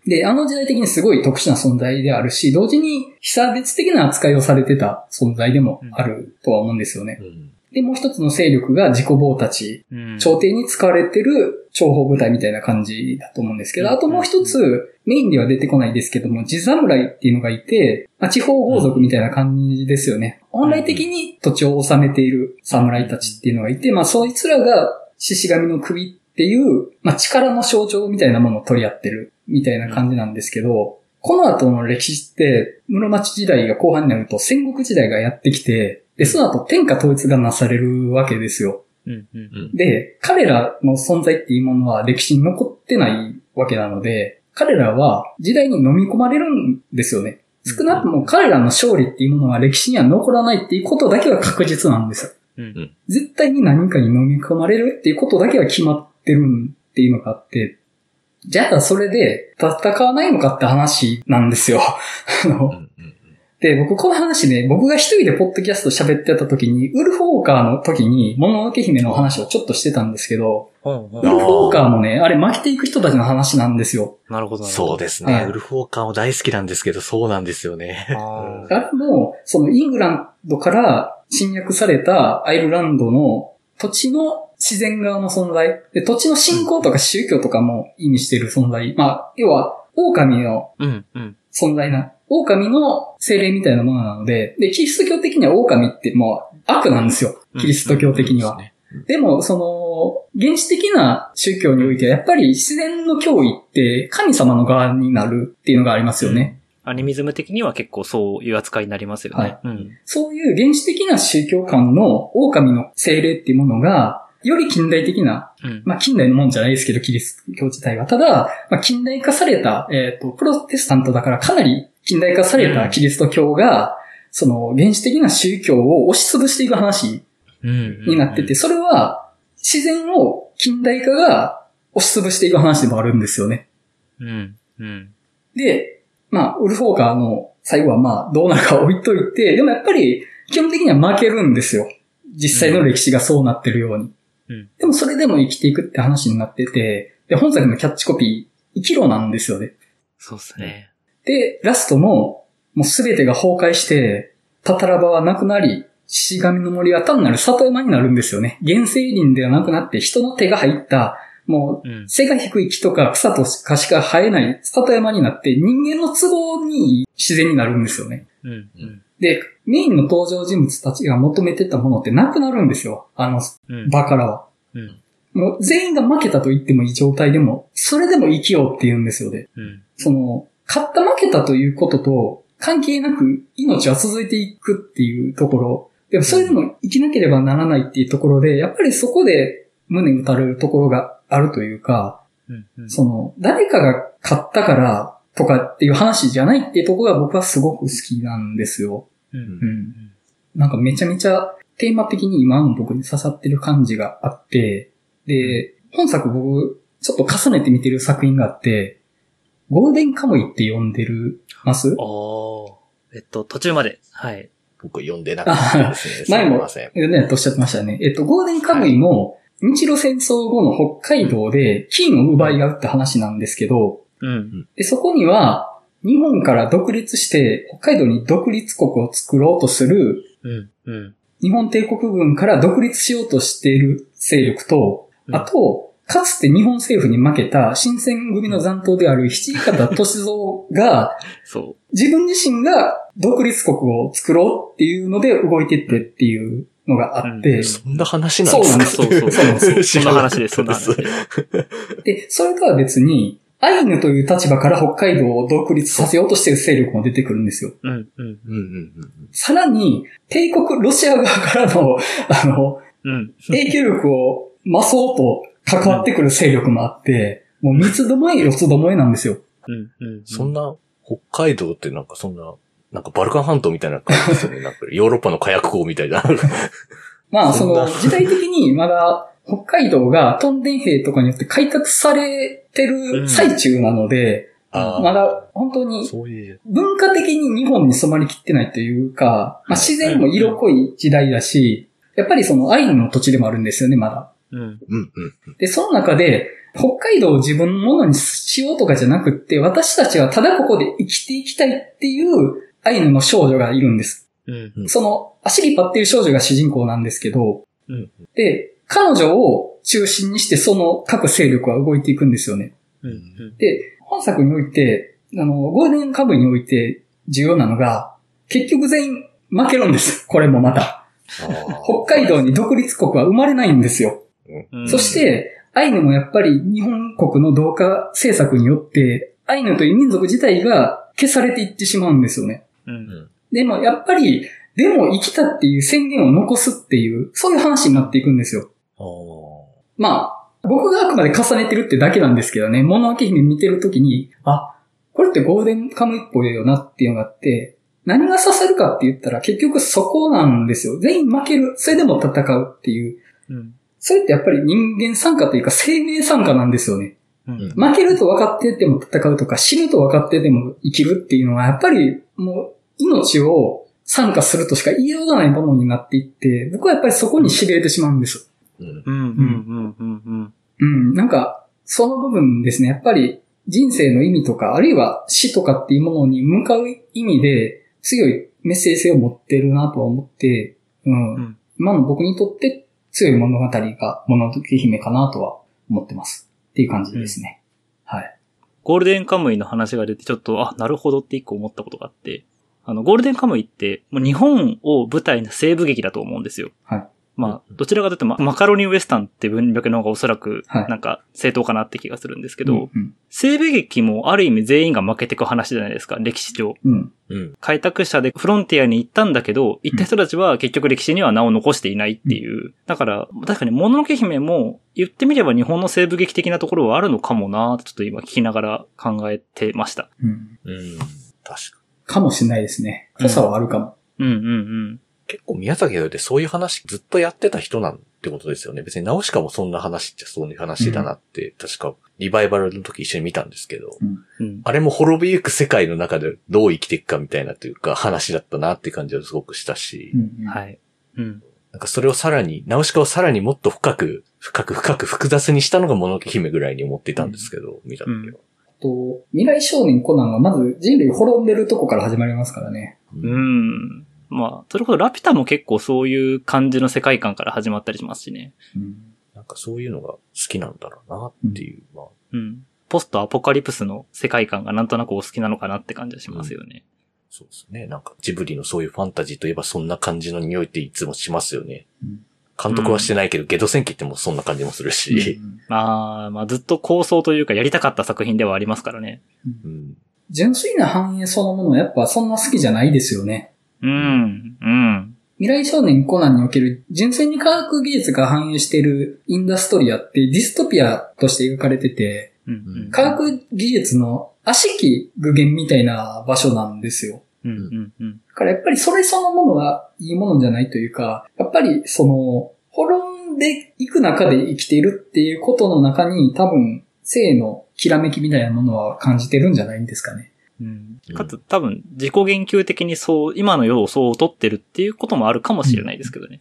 で、あの時代的にすごい特殊な存在であるし、同時に被差別的な扱いをされてた存在でもあるとは思うんですよね。うんで、もう一つの勢力が自己棒たち、うん。朝廷に使われてる諜報部隊みたいな感じだと思うんですけど、うん。あともう一つ、メインでは出てこないですけども、地侍っていうのがいて、まあ、地方豪族みたいな感じですよね。本来的に土地を治めている侍たちっていうのがいて、まあ、そいつらが獅子神の首っていう、まあ、力の象徴みたいなものを取り合ってるみたいな感じなんですけど、この後の歴史って、室町時代が後半になると戦国時代がやってきて、で、その後天下統一がなされるわけですよ。うんうんで、彼らの存在っていうものは歴史に残ってないわけなので、彼らは時代に飲み込まれるんですよね。少なくとも彼らの勝利っていうものは歴史には残らないっていうことだけは確実なんですよ。うん絶対に何かに飲み込まれるっていうことだけは決まってるっていうのがあって、じゃあそれで戦わないのかって話なんですよ。あのうんうんで、僕この話ね、僕が一人でポッドキャスト喋ってた時に、ウルフォーカーの時に、もののけ姫の話をちょっとしてたんですけど、ウルフォーカーもね、あれ負けていく人たちの話なんですよ。なるほど。そうでですね。はいウルフォーカーも大好きなんですけど、そうなんですよね。あ あれも、そのイングランドから侵略されたアイルランドの土地の自然側の存在。で、土地の信仰とか宗教とかも意味している存在。まあ、要は、狼のうんうん存在な、狼の精霊みたいなものなので、で、キリスト教的には狼ってもう悪なんですよ。キリスト教的には。でも、その、原始的な宗教においては、やっぱり自然の脅威って神様の側になるっていうのがありますよね。アニミズム的には結構そういう扱いになりますよね。はいうんそういう原始的な宗教観の狼の精霊っていうものが、より近代的な、うんまあ近代のもんじゃないですけど、キリスト教自体は。ただ、まあ、近代化された、えっ、と、プロテスタントだからかなり近代化されたキリスト教が、その原始的な宗教を押し潰していく話うんになってて、それは自然を近代化が押し潰していく話でもあるんですよね。うんうんで、まあ、ウルフォーカーの最後はまあ、どうなるか置いといて、でもやっぱり、基本的には負けるんですよ。実際の歴史がそうなってるように。うんでもそれでも生きていくって話になってて、で、本作のキャッチコピー、生きろなんですよね。そうですね。で、ラストも、もうすべてが崩壊して、タタラバはなくなり、獅子神の森は単なる里山になるんですよね。原生林ではなくなって人の手が入った、もううん背が低い木とか草とかしか生えない里山になって人間の都合に自然になるんですよね。うんうんで、メインの登場人物たちが求めてたものってなくなるんですよ。あのうん場からは。うんもう全員が負けたと言ってもいい状態でも、それでも生きようって言うんですよね。うんその、勝った負けたということと関係なく命は続いていくっていうところ。でもそれでも生きなければならないっていうところで、やっぱりそこで胸打たれるところがあるというか、うんうんその、誰かが勝ったからとかっていう話じゃないっていうところが僕はすごく好きなんですよ。うんうん。なんかめちゃめちゃテーマ的に今の僕に刺さってる感じがあって、で、本作僕、ちょっと重ねて見てる作品があって、ゴールデンカムイって呼んでるます？おーえっと、途中まで。はい。僕読んでなかったですね。前もすみません。えね、とおっしゃってましたね。えっと、ゴールデンカムイも、日露戦争後の北海道で金を奪い合うって話なんですけど、うん。で、そこには、日本から独立して、北海道に独立国を作ろうとする、うん。うん。日本帝国軍から独立しようとしている勢力と、うんあと、かつて日本政府に負けた新選組の残党である七里方歳三が、そ自分自身が独立国を作ろうっていうので動いてってっていうのがあって、うんそんな話なんですか？そうそうそうそうなんですう。そんな話です、そんな話です。で、それとは別に、アイヌという立場から北海道を独立させようとしている勢力も出てくるんですよ。うん。うん。うんうんうんさらに、帝国ロシア側からの、あの、うん。影響力を増そうと関わってくる勢力もあって、もう三つどもえ四つどもえなんですよ。うん。うん。そんな、北海道ってなんかそんな、なんかバルカン半島みたいな感じですよね。なんかヨーロッパの火薬港みたいな。まあ、その、時代的にまだ、北海道がトンデン兵とかによって開拓されてる最中なので、あーまだ本当に。文化的に日本に染まりきってないというか、まあ、自然も色濃い時代だし、やっぱりそのアイヌの土地でもあるんですよね、まだ。うん。うんうん。で、その中で、北海道を自分のものにしようとかじゃなくって、私たちはただここで生きていきたいっていうアイヌの少女がいるんです。うん。うんその、アシリパっていう少女が主人公なんですけど、うんで、彼女を中心にしてその各勢力は動いていくんですよね。うん。で、本作において、あの、ゴールデンカムイにおいて重要なのが、結局全員負けるんです。これもまた。北海道に独立国は生まれないんですよ。うんそし、て、アイヌもやっぱり日本国の同化政策によって、アイヌという民族自体が消されていってしまうんですよね。うん。でもやっぱり、でも生きたっていう宣言を残すっていう、そういう話になっていくんですよ。まあ、僕があくまで重ねてるってだけなんですけどね、物のけ姫見てるときに、あ、これってゴールデンカムイっぽいよなっていうのがあって、何が刺さるかって言ったら結局そこなんですよ。全員負ける。それでも戦うっていう。うん。それってやっぱり人間参加というか生命参加なんですよね。うん。負けると分かってても戦うとか、死ぬと分かってても生きるっていうのは、やっぱりもう命を参加するとしか言いようがないものになっていって、僕はやっぱりそこに痺れてしまうんです。うん。うん。うん。うん。うん。うん、なん。か、その部分ですね、やっぱり人生の意味とか、あるいは死とかっていうものに向かう意味で強いメッセージ性を持ってるなとは思って、うん、うん。今の僕にとって強い物語が物のけ姫かなとは思ってます。っていう感じですね。はい。ゴールデンカムイの話が出てちょっと、あ、なるほどって一個思ったことがあって、あの、ゴールデンカムイって、もう日本を舞台の西部劇だと思うんですよ。はい。まあ、どちらかというと、まマカロニウエスタンって文脈の方がおそらく、はいなんか、正当かなって気がするんですけど、うんうん西部劇もある意味全員が負けてく話じゃないですか、歴史上。うん。うん。開拓者でフロンティアに行ったんだけど、行った人たちは結局歴史には名を残していないっていう。だから、確かに、もののけ姫も言ってみれば日本の西部劇的なところはあるのかもなーってちょっと今聞きながら考えてました。うん。うん。確かかもしれないですね。濃さはあるかも。うんうんうん。結構宮崎駿ってそういう話ずっとやってた人なんてことですよね。別にナウシカもそんな話っちゃそういう話だなって、確かリバイバルの時一緒に見たんですけど、うん。あれも滅びゆく世界の中でどう生きていくかみたいなというか話だったなっていう感じはすごくしたし、うんうんはい。うん。なんかそれをさらに、ナウシカをさらにもっと深く、深く深く複雑にしたのがもののけ姫ぐらいに思っていたんですけど、見た時は。と、未来少年コナンはまず人類滅んでるとこから始まりますからね。うん。まあ、それこそラピュタも結構そういう感じの世界観から始まったりしますしね。うん。なんかそういうのが好きなんだろうなっていう、まあ、うん。ポストアポカリプスの世界観がなんとなくお好きなのかなって感じはしますよね。そうですね。なんかジブリのそういうファンタジーといえばそんな感じの匂いっていつもしますよね。うん監督はしてないけど、ゲド戦記ってもうそんな感じもするし。まあ、まあずっと構想というかやりたかった作品ではありますからね。うん。純粋な繁栄そのものはやっぱそんな好きじゃないですよね。うん。うん。未来少年コナンにおける純粋に科学技術が反映しているインダストリアってディストピアとして描かれてて、うん。科学技術の悪しき具現みたいな場所なんですよ。うん。うん。うん。だからやっぱりそれそのものはいいものじゃないというか、やっぱりその、滅んでいく中で生きているっていうことの中に多分、性のきらめきみたいなものは感じてるんじゃないんですかね。うん。かつ多分自己言及的にそう、今の世をそう取ってるっていうこともあるかもしれないですけどね。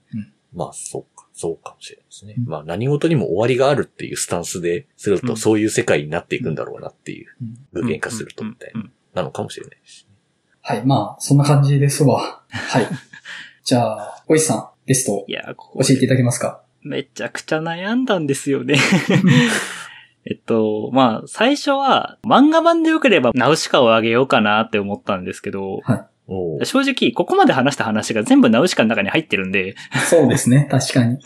まあ、そうか。そうかもしれないですね。うんまあ、何事にも終わりがあるっていうスタンスですると、うんそういう世界になっていくんだろうなっていう、うん具現化するとみたいな、うんなのかもしれないですね。はい、まあ、そんな感じですわ。はい。じゃあ、おいさん、ゲスト教えていただけますか？めちゃくちゃ悩んだんですよね。えっと、まあ、最初は漫画版でよければナウシカをあげようかなって思ったんですけど、おー正直、ここまで話した話が全部ナウシカの中に入ってるんで、そうですね、確かに。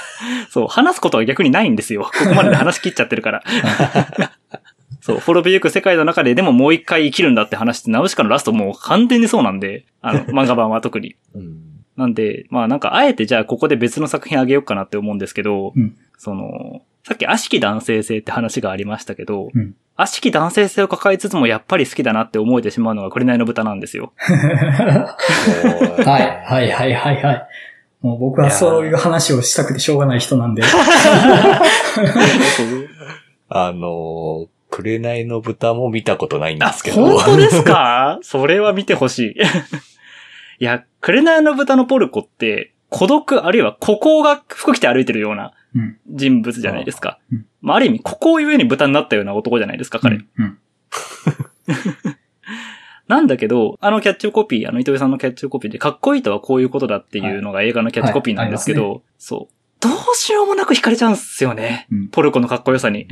そう、話すことは逆にないんですよ。ここまでで話し切っちゃってるから。そう、滅びゆく世界の中ででももう一回生きるんだって話って、ナウシカのラストもう完全にそうなんで、あの、漫画版は特に。うん。なんで、まあなんかあえてじゃあここで別の作品あげようかなって思うんですけど、うんその、さっき悪しき男性性って話がありましたけど、うん悪しき男性性を抱えつつもやっぱり好きだなって思えてしまうのが紅の豚なんですよ。は、は いはい、はい、はい、はい。もう僕はそういう話をしたくてしょうがない人なんで。あのー、紅の豚も見たことないんであすけ、ど。本当ですか？それは見てほしい。いや、紅の豚のポルコって、孤独あるいは孤高が服着て歩いてるようなうん。人物じゃないですか。うんまあ、ある意味、孤高ゆえに豚になったような男じゃないですか、彼。うん。なんだけど、あのキャッチコピー、あの糸井さんのキャッチコピーで、かっこいいとはこういうことだっていうのが映画のキャッチコピーなんですけど、はいそう。どうしようもなく惹かれちゃうんすよね。うんポルコのかっこよさに。うん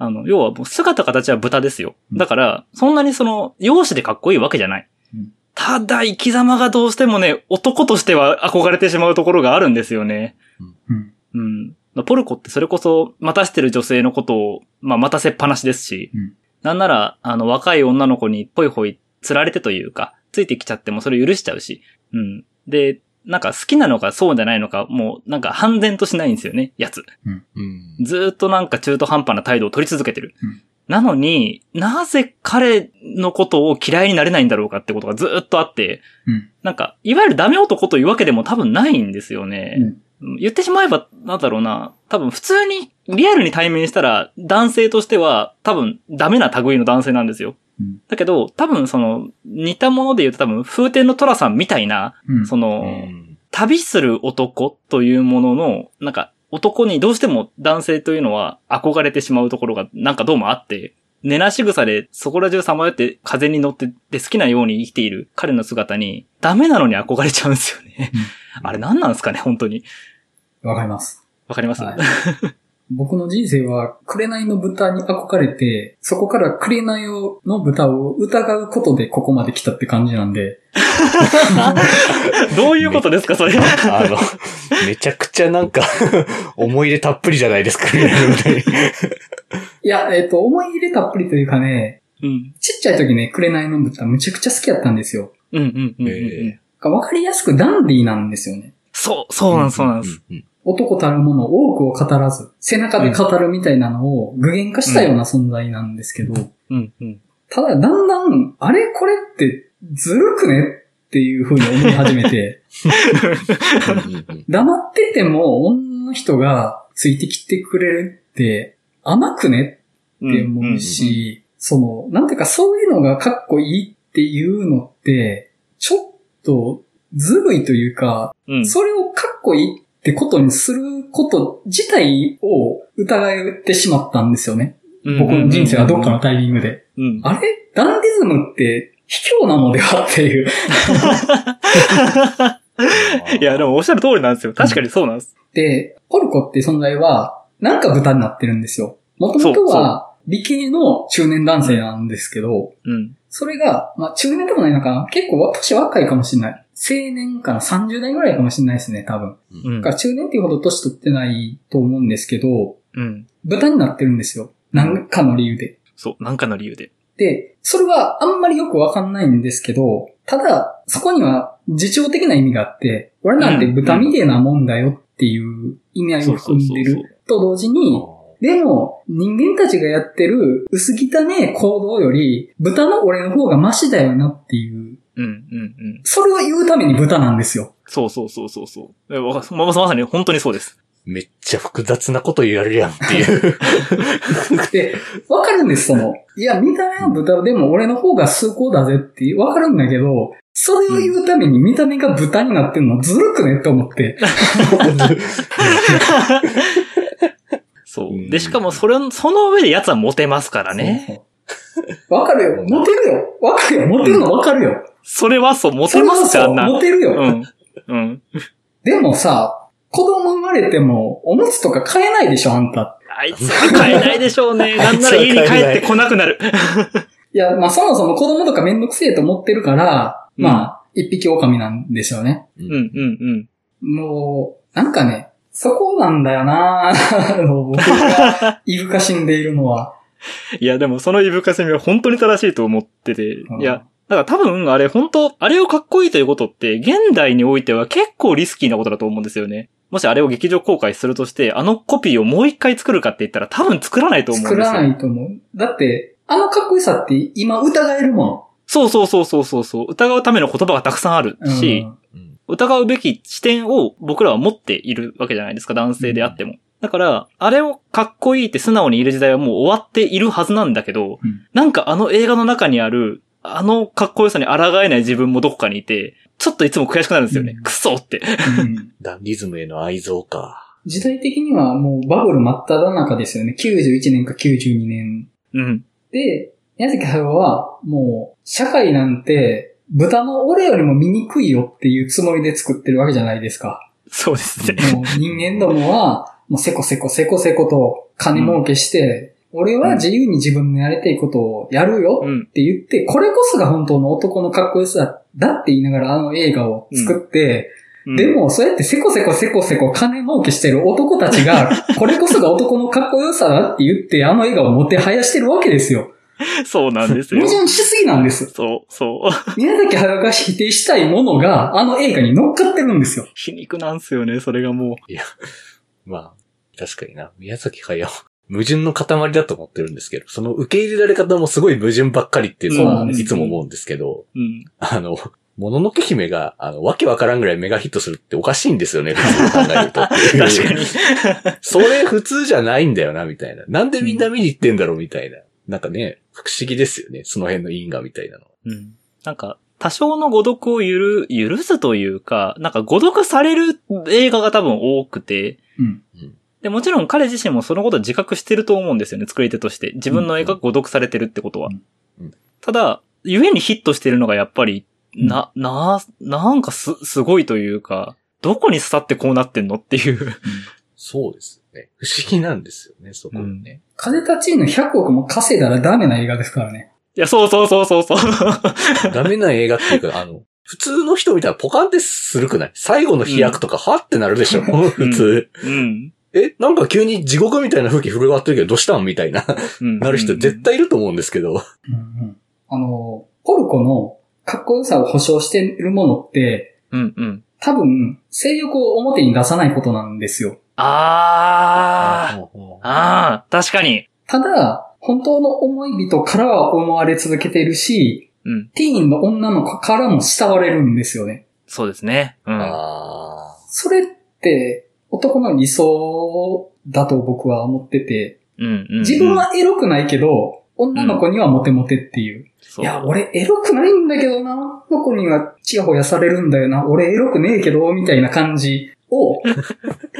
あの、要はもう姿形は豚ですよ。うんだから、そんなにその、容姿でかっこいいわけじゃない。うんただ、生き様がどうしてもね、男としては憧れてしまうところがあるんですよね。うん。うん。ポルコってそれこそ、待たしてる女性のことを、まあ、待たせっぱなしですし、うんなんなら、あの、若い女の子にホイホイ釣られてというか、ついてきちゃってもそれ許しちゃうし、うん。で、なんか好きなのかそうじゃないのか、もうなんか半然としないんですよね、やつ。うん。ずーっとなんか中途半端な態度を取り続けてる。うんなのに、なぜ彼のことを嫌いになれないんだろうかってことがずーっとあって、うん。なんか、いわゆるダメ男というわけでも多分ないんですよね。うん。言ってしまえば、なんだろうな、多分普通にリアルに対面したら男性としては多分ダメな類の男性なんですよ。うんだけど、多分その似たもので言うと多分風天の虎さんみたいな、うん。その、うん旅する男というものの、なんか男にどうしても男性というのは憧れてしまうところがなんかどうもあって、寝なし草でそこら中さまよって風に乗ってで好きなように生きている彼の姿にダメなのに憧れちゃうんですよね。あれ何なんですかね、本当に。わかります。わかります、は い僕の人生は、紅の豚に憧れて、そこから紅の豚を疑うことでここまで来たって感じなんで、どういうことですか、それ。あの、めちゃくちゃなんか、思い入れたっぷりじゃないですか、いや、えっ、と、思い入れたっぷりというかね、うん。ちっちゃい時ね、紅の豚むちゃくちゃ好きだったんですよ。うんうんうんうん、えわかりやすくダンディーなんですよね。そう、そうなんです、そうなんです。うん。男たるもの多くを語らず、背中で語るみたいなのを具現化したような存在なんですけど、うんうん。ただだんだん、あれこれってずるくねっていう風に思い始めて、黙ってても女の人がついてきてくれるって甘くねって思うし、その、なんていうかそういうのがかっこいいっていうのって、ちょっとずるいというか、うん、それをかっこいいってことにすること自体を疑ってしまったんですよね。うん僕の人生はどっかのタイミングで。うん。あれ？ダンディズムって卑怯なのではっていう。いや、でもおっしゃる通りなんですよ。確かにそうなんです。で、ポルコって存在は、なんか豚になってるんですよ。もともとは理系の中年男性なんですけど、うん。それが、まあ中年でもないのかな？結構私若いかもしれない。青年かな ?30 代ぐらいかもしれないですね、多分。うんだから中年っていうほど年取ってないと思うんですけど、うん。豚になってるんですよ。なんかの理由で。そう、なんかの理由で。で、それはあんまりよくわかんないんですけど、ただ、そこには自重的な意味があって、俺なんて豚みてえなもんだよっていう意味合いを含んでると同時に、でも、人間たちがやってる薄汚ね行動より、豚の俺の方がマシだよなっていう、うん、うん、うん。それを言うために豚なんですよ。そうそうそうそうそう。えわままさに本当にそうです。めっちゃ複雑なこと言われるやんっていう。で、わかるんです、その。いや、見た目は豚でも俺の方が崇高だぜってわかるんだけど、それを言うために見た目が豚になってるのずるくねって思って。そうう。んで、しかもそれ、その上で奴はモテますからね。わかるよ。モテるよ。わかるよ。モテるの？わかるよ。それはそう、モテますってあんな。モテるよ。うん。うん。でもさ、子供生まれても、おむつとか買えないでしょ、あんた。あいつは買えないでしょうね。なんなら家に帰ってこなくなる。いや、まあそもそも子供とかめんどくせえと思ってるから、うんまあ、一匹狼なんですよね。うん、うん、うん。もう、なんかね、そこなんだよな僕がいぶかしんでいるのは。いや、でもそのいぶかせみは本当に正しいと思ってて。うんいや、だから多分あれ本当、あれをかっこいいということって、現代においては結構リスキーなことだと思うんですよね。もしあれを劇場公開するとして、あのコピーをもう一回作るかって言ったら多分作らないと思うんですよ。作らないと思う。だって、あのかっこよさって今疑えるもそうそうそうそうそうそう。疑うための言葉がたくさんあるの。し、うん疑うべき視点を僕らは持っているわけじゃないですか、男性であっても。だから、あれをかっこいいって素直にいる時代はもう終わっているはずなんだけど、うんなんかあの映画の中にある、あのかっこよさに抗えない自分もどこかにいて、ちょっといつも悔しくなるんですよね。うんクソって。うん ダンディズムへの愛憎か。時代的にはもうバブル真っ只中ですよね。91年か92年。うん。で、宮崎駿はもう社会なんて豚の俺よりも醜いよっていうつもりで作ってるわけじゃないですか。そうですね。もう人間どもはもうせこせこせこせこと金儲けして、俺は自由に自分のやりたいことをやるようん。って言って、これこそが本当の男のかっこよさだって言いながらあの映画を作って、うんで、もそうやってせこせこせこせこ金儲けしてる男たちが、これこそが男のかっこよさだって言ってあの映画をもてはやしてるわけですよ。そうなんですよ矛。盾しすぎなんです。そう、そう。宮崎駿が否定したいものがあの映画に乗っかってるんですよ。皮肉なんすよね、それがもまあ、確かにな。宮崎駿、矛盾の塊だと思ってるんですけど、その受け入れられ方もすごい矛盾ばっかりっていうのはいつも思うんですけど、う。うん。あの、もののけ姫が、あの、わけわからんぐらいメガヒットするっておかしいんですよね、普通に考えると。確かに。それ普通じゃないんだよな、みたいな。なんでみんな見に行ってんだろう、みたいな。なんかね、不思議ですよね。その辺の因果みたいなの。うん。なんか、多少の誤読をゆる、許すというか、なんか誤読される映画が多分多くて、うん。で、もちろん彼自身もそのことを自覚してると思うんですよね、作り手として。自分の映画が誤読されてるってことは。うんうんただ、故にヒットしてるのがやっぱり、な、な、なんかす、すごいというか、どこに刺さってこうなってんのっていう。そうですね。不思議なんですよね、そこね。風立ちぬ100億も稼いだらダメな映画ですからね。いや、そうそうそうそうそう。ダメな映画っていうか、あの、普通の人見たらポカンってするくない？最後の飛躍とか、はってなるでしょ 普通。うん。え、なんか急に地獄みたいな風景震わってるけど、どうしたんみたいな、うん。なる人絶対いると思うんですけど。うんうん、あの、ポルコのかっこよさを保証しているものって、うんうん。多分、性欲を表に出さないことなんですよ。あー。あー、確かに。ただ、本当の思い人からは思われ続けているし、うん。ティーンの女の子からも慕われるんですよね。そうですね。うん。あそれって、男の理想だと僕は思ってて、うん。自分はエロくないけど、女の子にはモテモテっていう。そう、いや、俺エロくないんだけどな。あの子にはチヤホヤされるんだよな。俺エロくねえけど、みたいな感じを、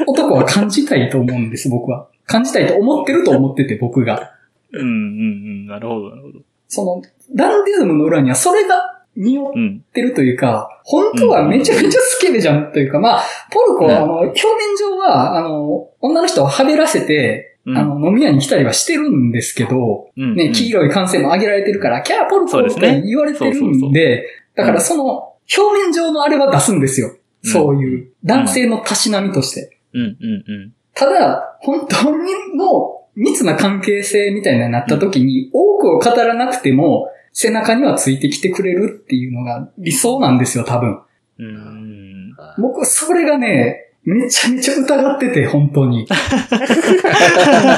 男は感じたいと思うんです、僕は。感じたいと思ってると思ってて、僕が。うんうんうん。なるほど、なるほど。その、ダンディズムの裏にはそれが匂っうん。てるというか、本当はめちゃめちゃスケベじゃんというか、まあ、ポルコは、あの、表面上は、あの、女の人をはべらせて、うんあの、飲み屋に来たりはしてるんですけど、うんね、黄色い歓声も上げられてるから、キャーポルコっそうですねて言われてるんで、だからその、表面上のあれは出すんですよ。うんそういう、男性のたしなみとして。うんうんうん。ただ、本当にの密な関係性みたいなになった時に、多くを語らなくても、背中にはついてきてくれるっていうのが理想なんですよ、多分。うん。あ。僕、それがね、めちゃめちゃ疑ってて、本当に。本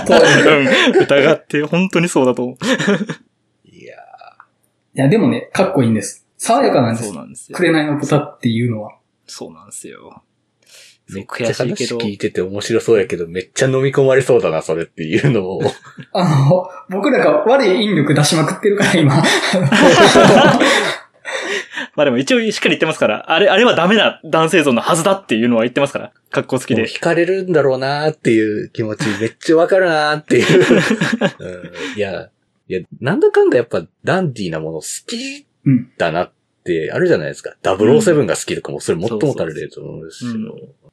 当にうん疑って、本当にそうだと思う。いやいや、でもね、かっこいいんです。爽やかなんです。そうなんですよ。紅の豚っていうのは。そうなんですよ。めっちゃ話。聞いてて面白そうやけど、めっちゃ飲み込まれそうだな、それっていうのを。あの、僕らが悪い引力出しまくってるから、今。まあでも一応しっかり言ってますから、あれ、あれはダメな男性像のはずだっていうのは言ってますから。格好好きで。惹かれるんだろうなーっていう気持ちめっちゃわかるなーっていう。うん、いや、いや、なんだかんだやっぱダンディーなもの好きうんだなってあるじゃないですか。007が好きとかもそれ最もたる例だと思うんです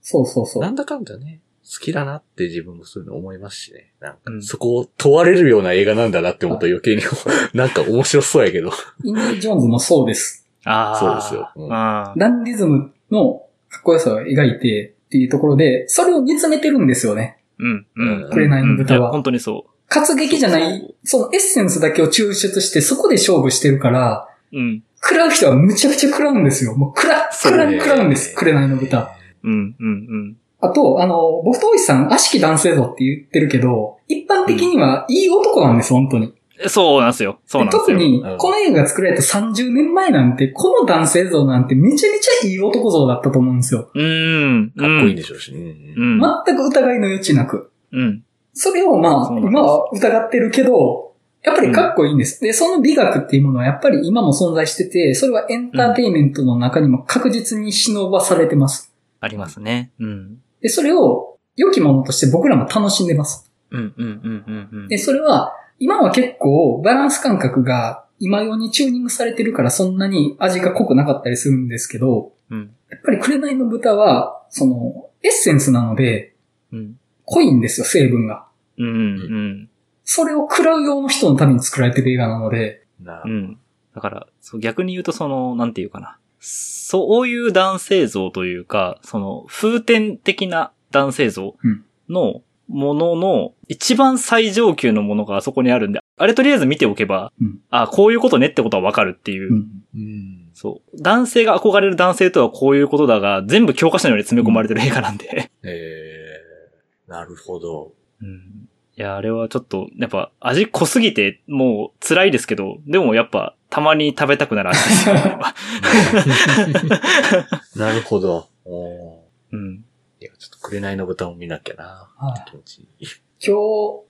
そうそうそう。なんだかんだね、好きだなって自分もそういうの思いますしね。なんかうんそこを問われるような映画なんだなって思うと余計に なんか面白そうやけど。インディ・ジョーンズもそうです。ああ。そうですようんダンディズムのかっこよさを描いてっていうところで、それを煮詰めてるんですよね。うん、うん。うん紅の豚は本当にそ活劇じゃない、そのエッセンスだけを抽出して、そこで勝負してるから、う。うん。食らう人はむちゃくちゃ食らうんですよ。もう食ら、食らに食らうんです。紅の豚。うん、うん、あと、あの、僕とおいさん、悪しき男性像って言ってるけど、一般的にはいい男なんです、本当に。うん。そうなんですよ。そうなんですよ。特にうん、この映画が作られた30年前なんて、この男性像なんてめちゃめちゃいい男像だったと思うんですよ。うん。かっこいいんでししょうしね。うん。全く疑いの余地なく。うん。それをまあ、今は疑ってるけど、やっぱりかっこいいんです。で、その美学っていうものはやっぱり今も存在してて、それはエンターテインメントの中にも確実に忍ばされてます。ありますね。うん。で、それを良きものとして僕らも楽しんでます。うん、うん、うん、うん、うん。で、それは、今は結構バランス感覚が今用にチューニングされてるからそんなに味が濃くなかったりするんですけど、うん。やっぱり紅の豚は、その、エッセンスなので、うん。濃いんですよ、成分が。うん、うん。それを食らう用の人のために作られてる映画なので、なうん。だから、逆に言うとその、なんていうかな。そういう男性像というか、その、風天的な男性像うんのものの一番最上級のものがあそこにあるんで、あれとりあえず見ておけば、うんあこういうことねってことはわかるっていう、うんうん。そう。男性が憧れる男性とはこういうことだが、全部教科書のように詰め込まれてる映画なんで。えー、なるほど。うんいや、あれはちょっと、やっぱ味濃すぎて、もう辛いですけど、でもやっぱ、たまに食べたくなる味です。なるほど。うん。いや、ちょっと紅の豚を見なきゃな。はい気持ちいい。今日、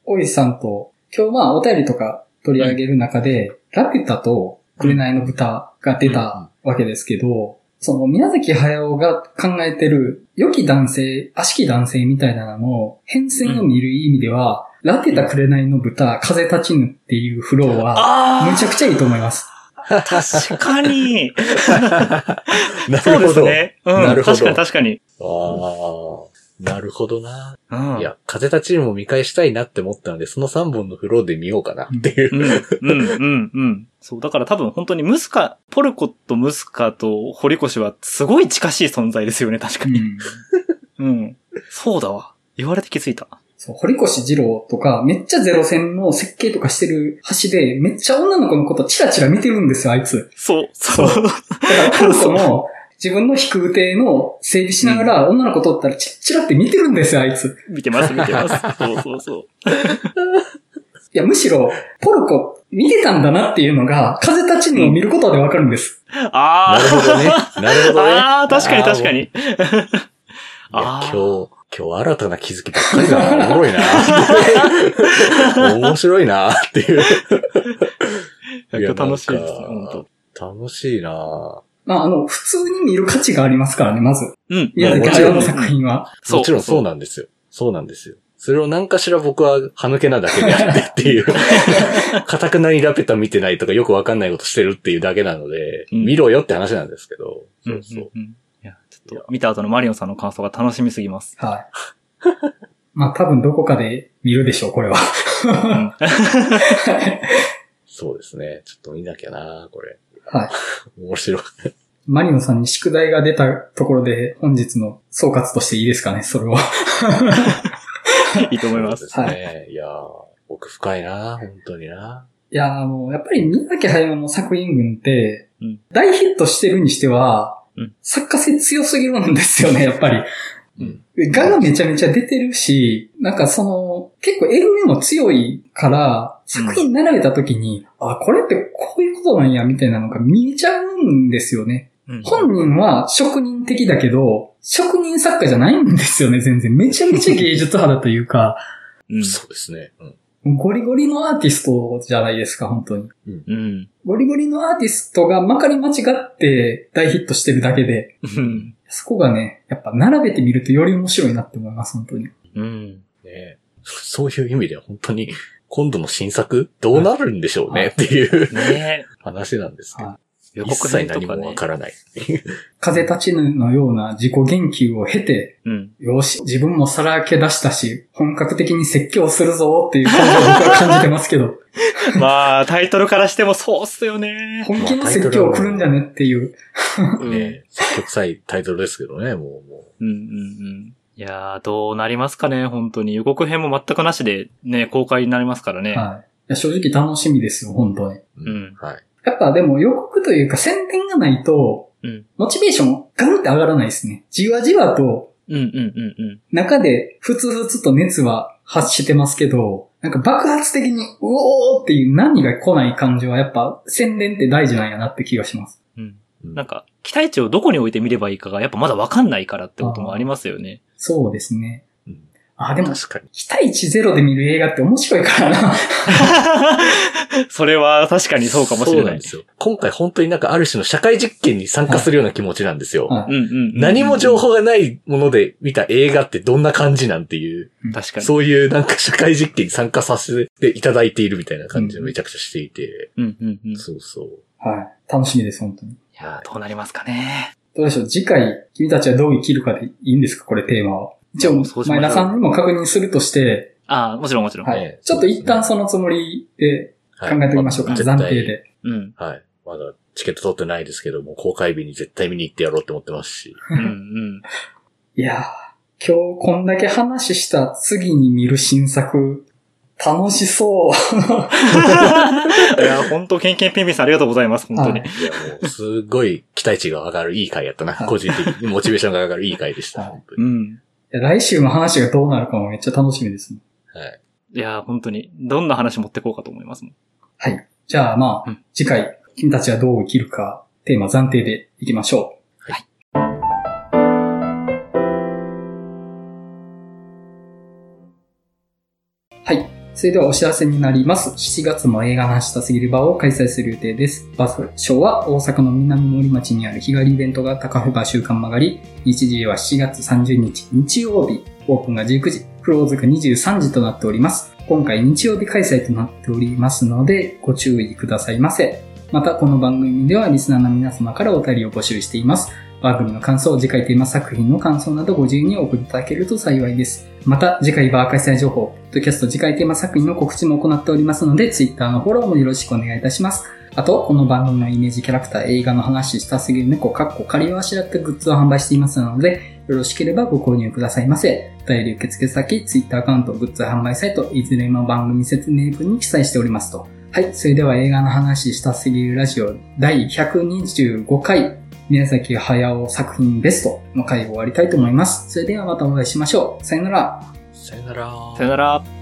おいさんと、今日まあお便りとか取り上げる中で、ラピュタと紅の豚が出たわけですけど、その宮崎駿が考えてる良き男性、悪しき男性みたいなのの変遷を見る意味では、ラピュタ紅の豚、風立ちぬっていうフローは、あむちゃくちゃいいと思います。あ確かに なそうるほど。ですね。うん。なるほど確かに確かに。ああ、なるほどな。うん。いや、風立ちぬも見返したいなって思ったので、その3本のフローで見ようかなっていう。うん、うん、うん、うん。そう、だから多分本当にムスカ、ポルコとムスカと堀越はすごい近しい存在ですよね、確かに。うんうん。そうだわ。言われて気づいた。そう、堀越二郎とか、めっちゃゼロ戦の設計とかしてる橋で、めっちゃ女の子のことチラチラ見てるんですよ、あいつ。そう、そう。だから、ポルコも、自分の飛空艇の整備しながら、女の子通ったらチラチラって見てるんですよ、あいつ。見てます、見てます。そうそうそう。いや、むしろ、ポルコ見てたんだなっていうのが、風立ちぬを見ることでわかるんです。あなるほどね。なるほどね。ああ、確かに確かに。あー今日、今日新たな気づきばっかりだな。おもろいな。面白いなっていう。いや楽しいです、本当。楽しいなまあ、あの、普通に見る価値がありますからね、まず。うん。宮崎もちろん駿の作品は。そうもちろんそうなんですよ。そうなんですよ。それを何かしら僕は歯抜けなだけであってっていう。かたくなにラピュタ見てないとかよくわかんないことしてるっていうだけなので、うん見ろよって話なんですけど。うんそうそう。うんうんいや、ちょっと、見た後のマリオンさんの感想が楽しみすぎます。はい。まあ、多分どこかで見るでしょう、これは。そうですね。ちょっと見なきゃなこれ。はい。面白い。マリノさんに宿題が出たところで、本日の総括としていいですかね、それを。いいと思いま。そうですすね。い、やー奥深いな本当にな。いや、あの、やっぱり宮崎駿の作品群って、うん大ヒットしてるにしては、うん作家性強すぎるんですよね、やっぱり。うん。画がめちゃめちゃ出てるし、なんかその、結構エルメも強いから、作品並べた時に、あ、これってこういうことなんや、みたいなのが見えちゃうんですよね。うん本人は職人的だけど、職人作家じゃないんですよね、全然。めちゃめちゃ芸術派だというか、うん。そうですね。うん。ゴリゴリのアーティストじゃないですか、本当に。うん。ゴリゴリのアーティストがまかり間違って大ヒットしてるだけで、うん。そこがね、やっぱ並べてみるとより面白いなって思います、本当に。うん。ねそういう意味では本当に、今度の新作どうなるんでしょうねっていうね話なんですけどは。予一告編とか切何もわね。からない。風立ちぬのような自己言及を経て、うん。よし、自分もさらけ出したし、本格的に説教するぞっていう感じを僕は感じてますけど、まあ、タイトルからしてもそうっすよね。本気の説教来るんじゃねっていう。うんね積極臭いタイトルですけどね、もう、もうんうんうん。いやー、どうなりますかね、本当に。予告編も全くなしでね、公開になりますからね。はい。いや正直楽しみですよ、本当に。う。うんはい。やっぱでも予告というか宣伝がないと、うんモチベーションガンって上がらないですね。じわじわとうんうんうんうん。中でふつふつと熱は発してますけど、なんか爆発的にうおーっていう波が来ない感じはやっぱ宣伝って大事なんやなって気がします。うん。うんなんか、期待値をどこに置いてみればいいかが、やっぱまだわかんないからってこともありますよね。そうですね。うんあ、でも、確かに。期待値ゼロで見る映画って面白いからな。それは確かにそうかもしれない。ですよ。今回本当になんかある種の社会実験に参加するような気持ちなんですよ。何も情報がないもので見た映画ってどんな感じなんていう、確かに。そういうなんか社会実験に参加させていただいているみたいな感じをめちゃくちゃしていて、うんうんうん。いそうそう。はい。楽しみです、本当に。やーどうなりますかね。どうでしょう？次回、君たちはどう生きるかでいいんですか？これテーマは。一応、前田さんにも確認するとして、ああ、もちろんもちろん。はい。ねちょっと一旦そのつもりで考えてみましょうか。はい暫定。で。うん。はい。まだチケット取ってないですけども、公開日に絶対見に行ってやろうって思ってますし。うんうん。いやー、今日こんだけ話した次に見る新作、楽しそう。いや、本当ケンケンピンピンさんありがとうございます、本当に。はいいや、もう、すごい期待値が上がるいい回やったな。はい個人的にモチベーションが上がるいい回でした。はい本当にうん。いや来週の話がどうなるかもめっちゃ楽しみですね。はい。いや、本当に、どんな話持ってこうかと思います？もん。はい。じゃあまあ、うん次回、君たちはどう生きるか、テーマ暫定でいきましょう。それではお知らせになります。7月も映画の話したすぎる場を開催する予定です。場所は大阪の南森町にある日帰りイベント型カフェバ週刊曲がり、日時は7月30日日曜日、オープンが19時、クローズが23時となっております。今回日曜日開催となっておりますので、ご注意くださいませ。また、この番組ではリスナーの皆様からお便りを募集しています。番組の感想、次回テーマ作品の感想などご自由にお送りいただけると幸いです。また、次回バー開催情報、ポッドキャスト次回テーマ作品の告知も行っておりますので、Twitter のフォローもよろしくお願いいたします。あと、この番組のイメージキャラクター、映画の話したすぎる猫、かっこ仮をあしらったグッズを販売していますので、よろしければご購入くださいませ。お便り受付先、Twitter アカウント、グッズ販売サイト、いずれも番組説明文に記載しておりますと。はい、それでは映画の話したすぎるラジオ第125回、宮崎駿作品ベストの回を終わりたいと思います。それではまたお会いしましょう。さよなら。さよなら。さよなら。